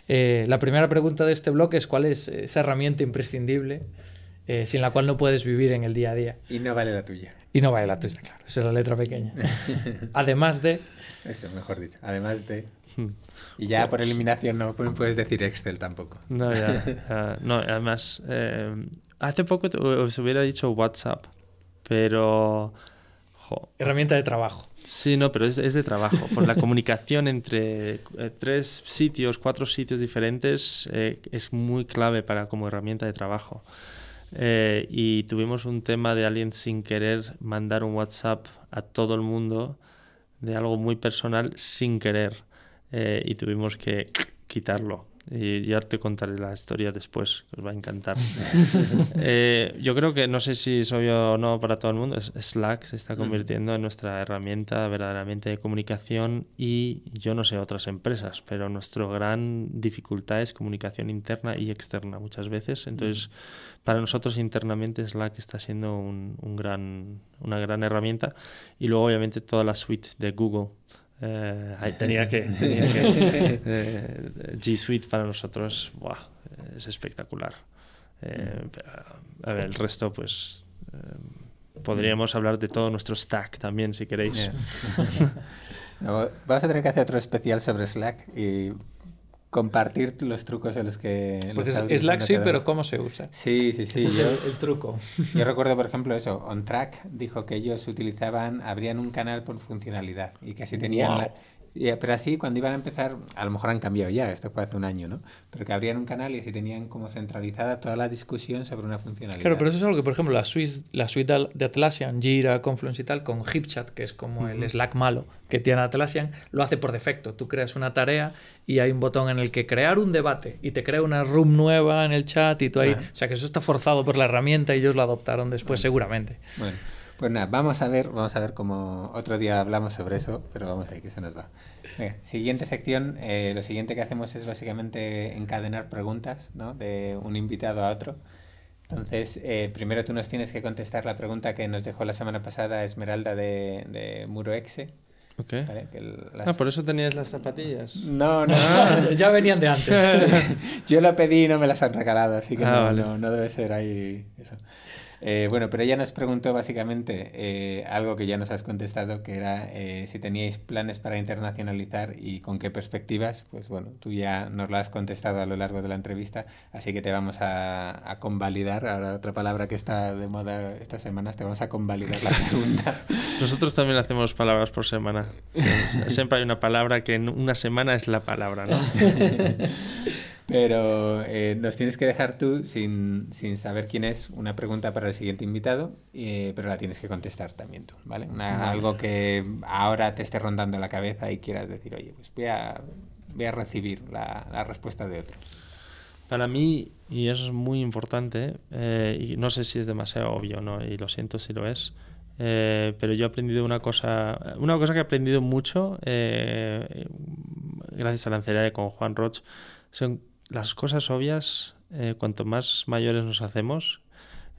Eh, la primera pregunta de este bloque es cuál es esa herramienta imprescindible eh, sin la cual no puedes vivir en el día a día. Y no vale la tuya. Y no vale la tuya, claro. Esa es la letra pequeña. Además de... Eso, mejor dicho. Además de... Hmm. Y ya por eliminación no puedes decir Excel tampoco. No, ya. no, además, eh, hace poco os hubiera dicho WhatsApp pero... Herramienta de trabajo. Sí, no, pero es, de trabajo. Por la comunicación entre eh, tres sitios, cuatro sitios diferentes eh, es muy clave para como herramienta de trabajo. Eh, y tuvimos un tema de alguien sin querer mandar un WhatsApp a todo el mundo de algo muy personal sin querer. y tuvimos que quitarlo y ya te contaré la historia después, que os va a encantar. Eh, yo creo que, no sé si soy o no para todo el mundo, Slack se está convirtiendo en nuestra herramienta verdaderamente de comunicación y yo no sé otras empresas, pero nuestra gran dificultad es comunicación interna y externa muchas veces. Entonces, para nosotros internamente Slack está siendo un, un gran, una gran herramienta y luego obviamente toda la suite de Google eh, ahí tenía que. Eh, G Suite para nosotros es espectacular. Eh, a ver, el resto, pues. podríamos hablar de todo nuestro stack también, si queréis. vamos a tener que hacer otro especial sobre Slack y compartir los trucos en los que... Pues Slack sí, pero ¿cómo se usa? Sí, sí, sí. el, truco. Yo recuerdo, por ejemplo, eso. OnTrack dijo que ellos utilizaban, abrían un canal por funcionalidad y que así tenían... Eh, pero así, cuando iban a empezar, a lo mejor han cambiado ya, esto fue hace un año, ¿no? Pero que abrían un canal y así tenían como centralizada toda la discusión sobre una funcionalidad. Claro, pero eso es algo que, por ejemplo, la suite, la suite de Atlassian, Jira, Confluence y tal, con HipChat, que es como el Slack malo que tiene Atlassian, lo hace por defecto. Tú creas una tarea y hay un botón en el que crear un debate y te crea una room nueva en el chat y tú ahí... O sea, que eso está forzado por la herramienta y ellos lo adoptaron después seguramente. Bueno. Pues nada, vamos a ver, vamos a ver cómo otro día hablamos sobre eso, pero vamos a ver que se nos va. siguiente sección, eh, lo siguiente que hacemos es básicamente encadenar preguntas, ¿no? De un invitado a otro. Entonces, eh, primero tú nos tienes que contestar la pregunta que nos dejó la semana pasada Esmeralda de, de Muro Exe. Ok. Ah, por eso tenías las zapatillas. No, no. Ah, ya venían de antes. Yo lo pedí y no me las han regalado, así que ah, no, no, debe ser ahí eso. Eh, bueno, pero ella nos preguntó básicamente eh, algo que ya nos has contestado, que era eh, si teníais planes para internacionalizar y con qué perspectivas. Pues bueno, tú ya nos lo has contestado a lo largo de la entrevista, así que te vamos a, convalidar. Ahora otra palabra que está de moda estas semanas, te vamos a convalidar la pregunta. Nosotros también hacemos palabras por semana. Siempre hay una palabra que en una semana es la palabra, ¿no? Pero eh, nos tienes que dejar tú, sin, sin, saber quién es, una pregunta para el siguiente invitado, eh, pero la tienes que contestar también tú, ¿vale? algo que ahora te esté rondando la cabeza y quieras decir, oye, pues voy a, voy a recibir la, la respuesta de otro. Para mí, y eso es muy importante, eh, y no sé si es demasiado obvio, ¿no? y lo siento si lo es, pero yo he aprendido una cosa, una cosa que he aprendido mucho gracias a la encerrada con Juan Roch, son las cosas obvias, eh, cuanto más mayores nos hacemos,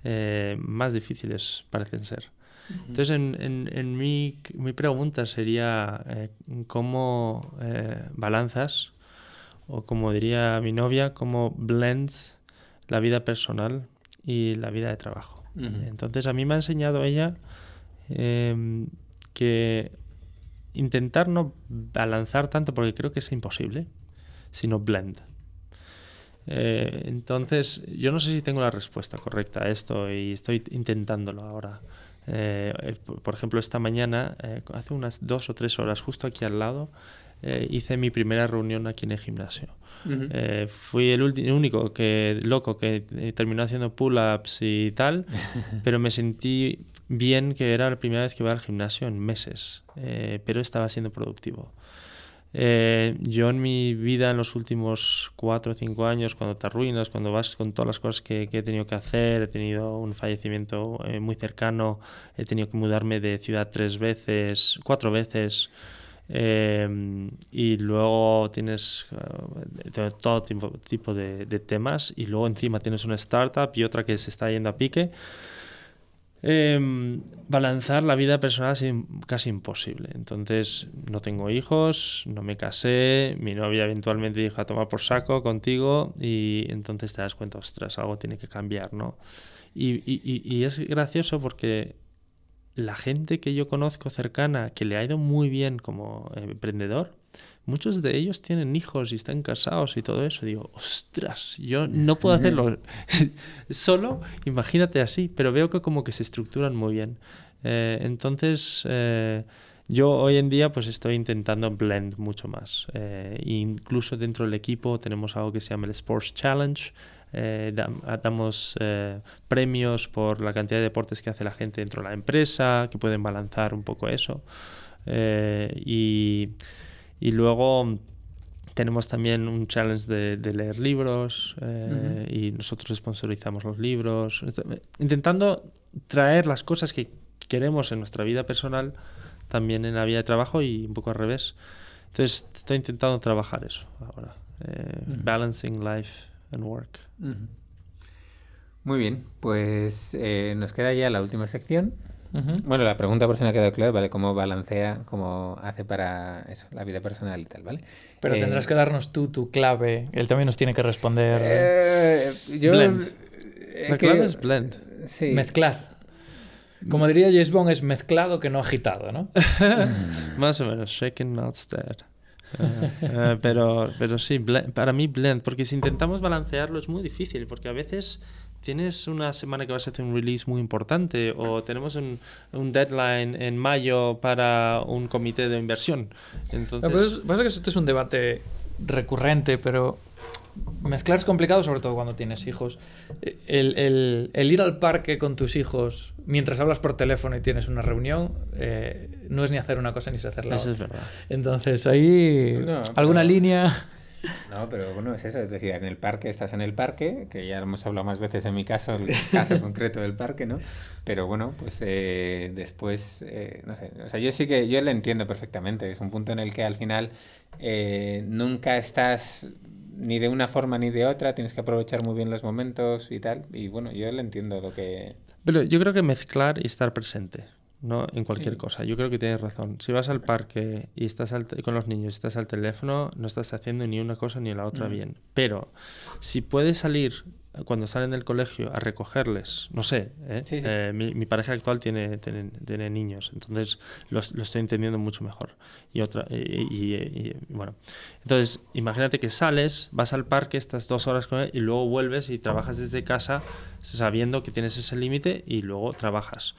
eh, más difíciles parecen ser. Entonces, en, en, mi, mi, pregunta sería, eh, ¿cómo balanzas, o como diría mi novia, cómo blends la vida personal y la vida de trabajo? Entonces, a mí me ha enseñado ella em, que intentar no balanzar tanto, porque creo que es imposible, sino blend. Eh, entonces, yo no sé si tengo la respuesta correcta a esto y estoy intentándolo ahora. Eh, eh, por ejemplo, esta mañana, hace unas dos o tres horas, justo aquí al lado, hice mi primera reunión aquí en el gimnasio. fui el, único que, loco que terminó haciendo pull-ups y tal, pero me sentí bien que era la primera vez que iba al gimnasio en meses, pero estaba siendo productivo. Eh, yo en mi vida en los últimos cuatro o cinco años, cuando te arruinas, cuando vas con todas las cosas que, he tenido que hacer, he tenido un fallecimiento eh, muy cercano, he tenido que mudarme de ciudad tres veces, cuatro veces, em, y luego tienes eh, todo tipo, tipo de, de, temas, y luego encima tienes una startup y otra que se está yendo a pique. Eh, balanzar la vida personal es casi imposible. Entonces, no tengo hijos, no me casé, mi novia eventualmente dijo a tomar por saco contigo y entonces te das cuenta, ostras, algo tiene que cambiar, ¿no? Y, y, y es gracioso porque la gente que yo conozco cercana, que le ha ido muy bien como emprendedor, muchos de ellos tienen hijos y están casados y todo eso. Digo, ostras, yo no puedo hacerlo solo, imagínate así, pero veo que como que se estructuran muy bien. Eh, entonces, eh, yo hoy en día pues estoy intentando blend mucho más. Eh, incluso dentro del equipo tenemos algo que se llama el Sports Challenge. damos premios por la cantidad de deportes que hace la gente dentro de la empresa, que pueden balanzar un poco eso. y y luego tenemos también un challenge de, leer libros eh, y nosotros sponsorizamos los libros, intentando traer las cosas que queremos en nuestra vida personal también en la vida de trabajo y un poco al revés. Entonces estoy intentando trabajar eso ahora, eh, balancing life and work. Muy bien, pues eh, nos queda ya la última sección bueno, la pregunta por si no ha quedado claro, ¿vale? ¿Cómo balancea, cómo hace para eso, la vida personal y tal, ¿vale? Pero eh, tendrás que darnos tú tu clave. Él también nos tiene que responder. Eh, blend. La clave es blend. Sí. Mezclar. Como diría James Bond, es mezclado que no agitado, ¿no? Más o menos, shaken, not stirred. Eh, pero, pero sí, para mí blend, porque si intentamos balancearlo es muy difícil, porque a veces tienes una semana que vas a hacer un release muy importante o tenemos un, un deadline en mayo para un comité de inversión. Entonces... pasa que esto es un debate recurrente, pero mezclar es complicado, sobre todo cuando tienes hijos. El, el, el, ir al parque con tus hijos mientras hablas por teléfono y tienes una reunión eh, no es ni hacer una cosa ni hacer la Eso es verdad. Entonces ahí alguna línea... No, pero bueno, es eso, es decir, en el parque estás en el parque, que ya hemos hablado más veces en mi caso, el caso concreto del parque, ¿no? Pero bueno, pues eh, después, eh, no sé, o sea, yo sí que, yo le entiendo perfectamente, es un punto en el que al final eh, nunca estás ni de una forma ni de otra, tienes que aprovechar muy bien los momentos y tal, y bueno, yo le entiendo lo que... Pero yo creo que mezclar y estar presente. ¿No? En cualquier cosa. Yo creo que tienes razón. Si vas al parque y estás con los niños y estás al teléfono, no estás haciendo ni una cosa ni la otra bien. Pero si puedes salir cuando salen del colegio a recogerles, no sé, ¿eh? Eh, mi, pareja actual tiene, tiene, niños, entonces lo, estoy entendiendo mucho mejor. Y, otra, y, bueno, entonces imagínate que sales, vas al parque, estás dos horas con él y luego vuelves y trabajas desde casa sabiendo que tienes ese límite y luego trabajas.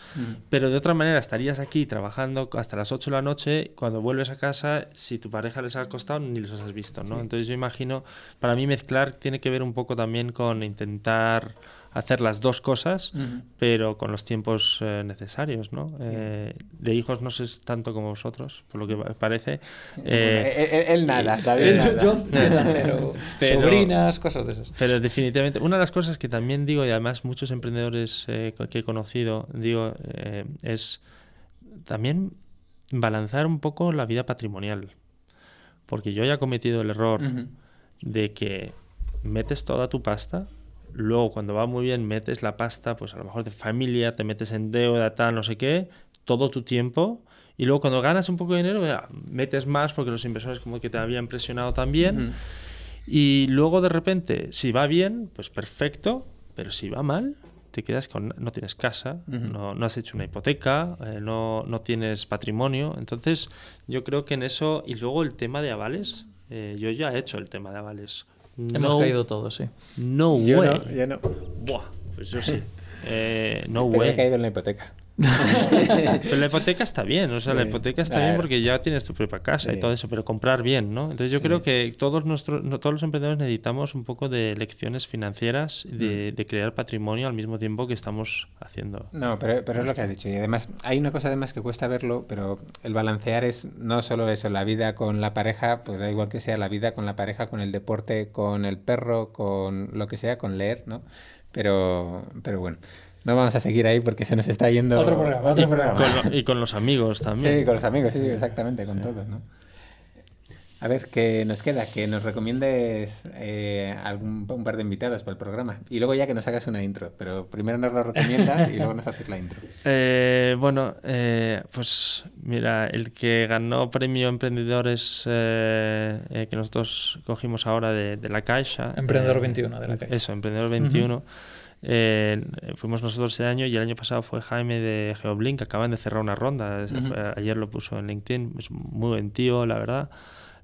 Pero de otra manera estarías aquí trabajando hasta las 8 de la noche, cuando vuelves a casa, si tu pareja les ha acostado, ni los has visto, ¿no? Entonces yo imagino, para mí mezclar tiene que ver un poco también con intentar hacer las dos cosas, pero con los tiempos eh, necesarios, ¿no? Eh, de hijos no sé tanto como vosotros, por lo que parece. Eh, él, nada, pero, sobrinas, cosas de esas. Pero definitivamente, una de las cosas que también digo, y además muchos emprendedores que he conocido, digo, es también balanzar un poco la vida patrimonial. Porque yo ya he cometido el error de que metes toda tu pasta Luego, cuando va muy bien, metes la pasta, pues a lo mejor de familia, te metes en deuda, tal, no sé qué, todo tu tiempo. Y luego, cuando ganas un poco de dinero, metes más porque los inversores como que te habían presionado también. Y luego, de repente, si va bien, pues perfecto. Pero si va mal, te quedas con. No tienes casa, no, no, has hecho una hipoteca, eh, no, no, tienes patrimonio. Entonces, yo creo que en eso. Y luego el tema de avales. Eh, yo ya he hecho el tema de avales. Hemos caído todos, sí. No yo No, yo no. Buah, pues yo sí. Eh, no Pero he caído en la hipoteca. pero la hipoteca está bien, o sea, la hipoteca está bien porque ya tienes tu propia casa y todo eso, pero comprar bien, ¿no? Entonces yo creo que todos nuestros, todos los emprendedores necesitamos un poco de lecciones financieras, de, mm. de, crear patrimonio al mismo tiempo que estamos haciendo. No, pero, pero es lo que has dicho. Y además, hay una cosa además que cuesta verlo, pero el balancear es no solo eso, la vida con la pareja, pues da igual que sea la vida con la pareja, con el deporte, con el perro, con lo que sea, con leer, ¿no? Pero, pero bueno. No vamos a seguir ahí porque se nos está yendo. Otro programa, otro y, programa. Con y con los amigos también. Sí, con los amigos, sí, exactamente, con todos, ¿no? A ver, ¿qué nos queda? Que nos recomiendes eh, algún, un par de invitados para el programa. Y luego ya que nos hagas una intro. Pero primero nos lo recomiendas y luego nos haces la intro. Eh, bueno, eh, pues mira, el que ganó premio Emprendedores que nosotros cogimos ahora de, la Caixa. Emprendedor 21 de la Caixa. Eso, Emprendedor 21. Eh, fuimos nosotros ese año y el año pasado fue Jaime de Geoblink, acaban de cerrar una ronda. ayer lo puso en LinkedIn, es muy buen tío, la verdad.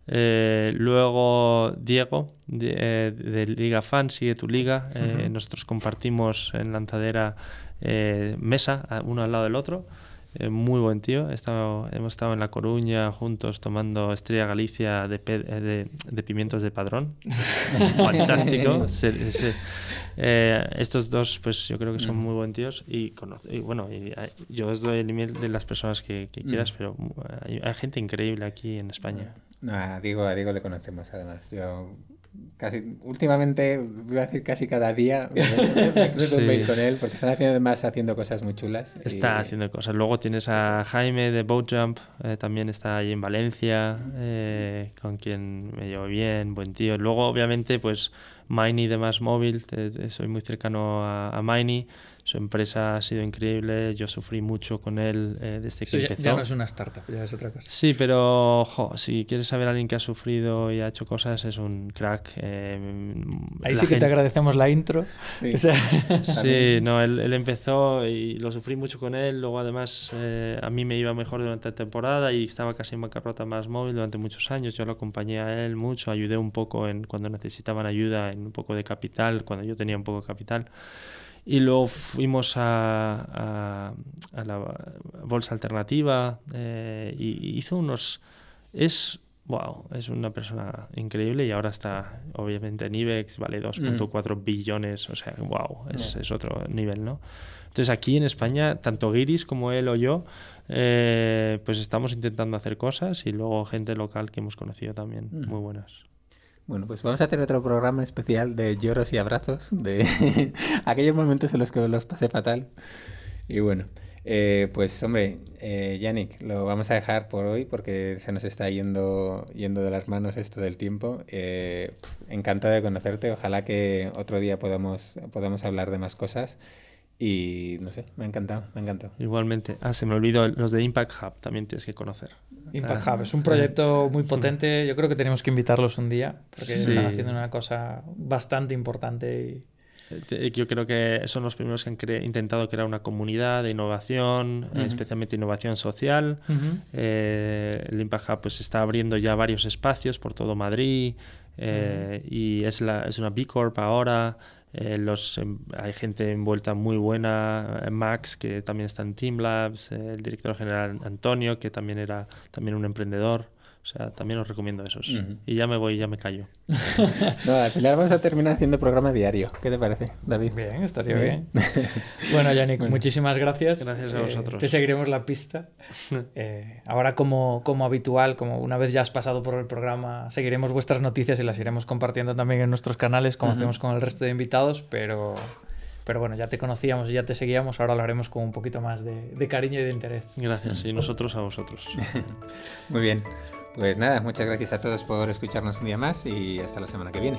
Eh, luego Diego de, de, Liga Fan, sigue tu liga. Eh, nosotros compartimos en Lanzadera mesa, uno al lado del otro. Eh, muy buen tío. estado, hemos estado en La Coruña juntos tomando Estrella Galicia de, eh, de, pimientos de padrón. Fantástico. Eh, estos dos, pues yo creo que son mm. muy buen tíos. Y, y bueno, yo os doy el email de las personas que, mm. quieras, pero hay, gente increíble aquí en España. a Diego, a Diego le conocemos además. Yo casi últimamente voy a decir casi cada día me, cruzo un mail con él porque están haciendo además haciendo cosas muy chulas está haciendo cosas. Luego tienes a Jaime de Boatjump eh, también está ahí en Valencia eh, con quien me llevo bien buen tío. Luego obviamente pues Miney de Más Móvil soy muy cercano a, a Miney su empresa ha sido increíble, yo sufrí mucho con él eh, desde que empezó. Ya no es una startup, ya es otra cosa. Sí, pero ojo, si quieres saber a alguien que ha sufrido y ha hecho cosas, es un crack. Eh, Ahí sí que te agradecemos la intro. Sí, no, él, empezó y lo sufrí mucho con él. Luego, además, eh, a mí me iba mejor durante la temporada y estaba casi en bancarrota más móvil durante muchos años. Yo lo acompañé a él mucho, ayudé un poco en cuando necesitaban ayuda en un poco de capital, cuando yo tenía un poco de capital. Y luego fuimos a, a, la bolsa alternativa eh, y hizo unos... Es, wow, es una persona increíble y ahora está obviamente en IBEX, vale 2.4 mm. billones, o sea, wow, es, es, otro nivel, ¿no? Entonces aquí en España, tanto Giris como él o yo, eh, pues estamos intentando hacer cosas y luego gente local que hemos conocido también, muy buenas. Bueno, pues vamos a hacer otro programa especial de lloros y abrazos, de aquellos momentos en los que los pasé fatal. Y bueno, eh, pues hombre, eh, Yannick, lo vamos a dejar por hoy porque se nos está yendo, yendo de las manos esto del tiempo. Eh, encantado de conocerte, ojalá que otro día podamos, podamos hablar de más cosas. Y no sé, me ha encantado, me ha encantado. Igualmente. Ah, se me olvidó, los de Impact Hub también tienes que conocer. Impact Hub es un proyecto muy potente. Yo creo que tenemos que invitarlos un día porque están haciendo una cosa bastante importante. Y... Eh, yo creo que son los primeros que han intentado crear una comunidad de innovación, especialmente innovación social. Eh, el Impact Hub pues, está abriendo ya varios espacios por todo Madrid eh, y es, la, es una B Corp ahora. Eh, los, em, hay gente envuelta muy buena, eh, Max, que también está en Team Labs, eh, el director general Antonio, que también era también un emprendedor. O sea, también os recomiendo esos. Y ya me voy, ya me callo. no, al final vamos a terminar haciendo programa diario. ¿Qué te parece, David? Bien, estaría bien. bueno, Yannick, muchísimas gracias. Gracias a vosotros. te seguiremos la pista. ahora, como, como habitual, como una vez ya has pasado por el programa, seguiremos vuestras noticias y las iremos compartiendo también en nuestros canales, como hacemos con el resto de invitados, pero pero bueno, ya te conocíamos y ya te seguíamos, ahora lo haremos con un poquito más de, de cariño y de interés. Gracias, y nosotros a vosotros. Muy bien. Pues nada, muchas gracias a todos por escucharnos un día más y hasta la semana que viene.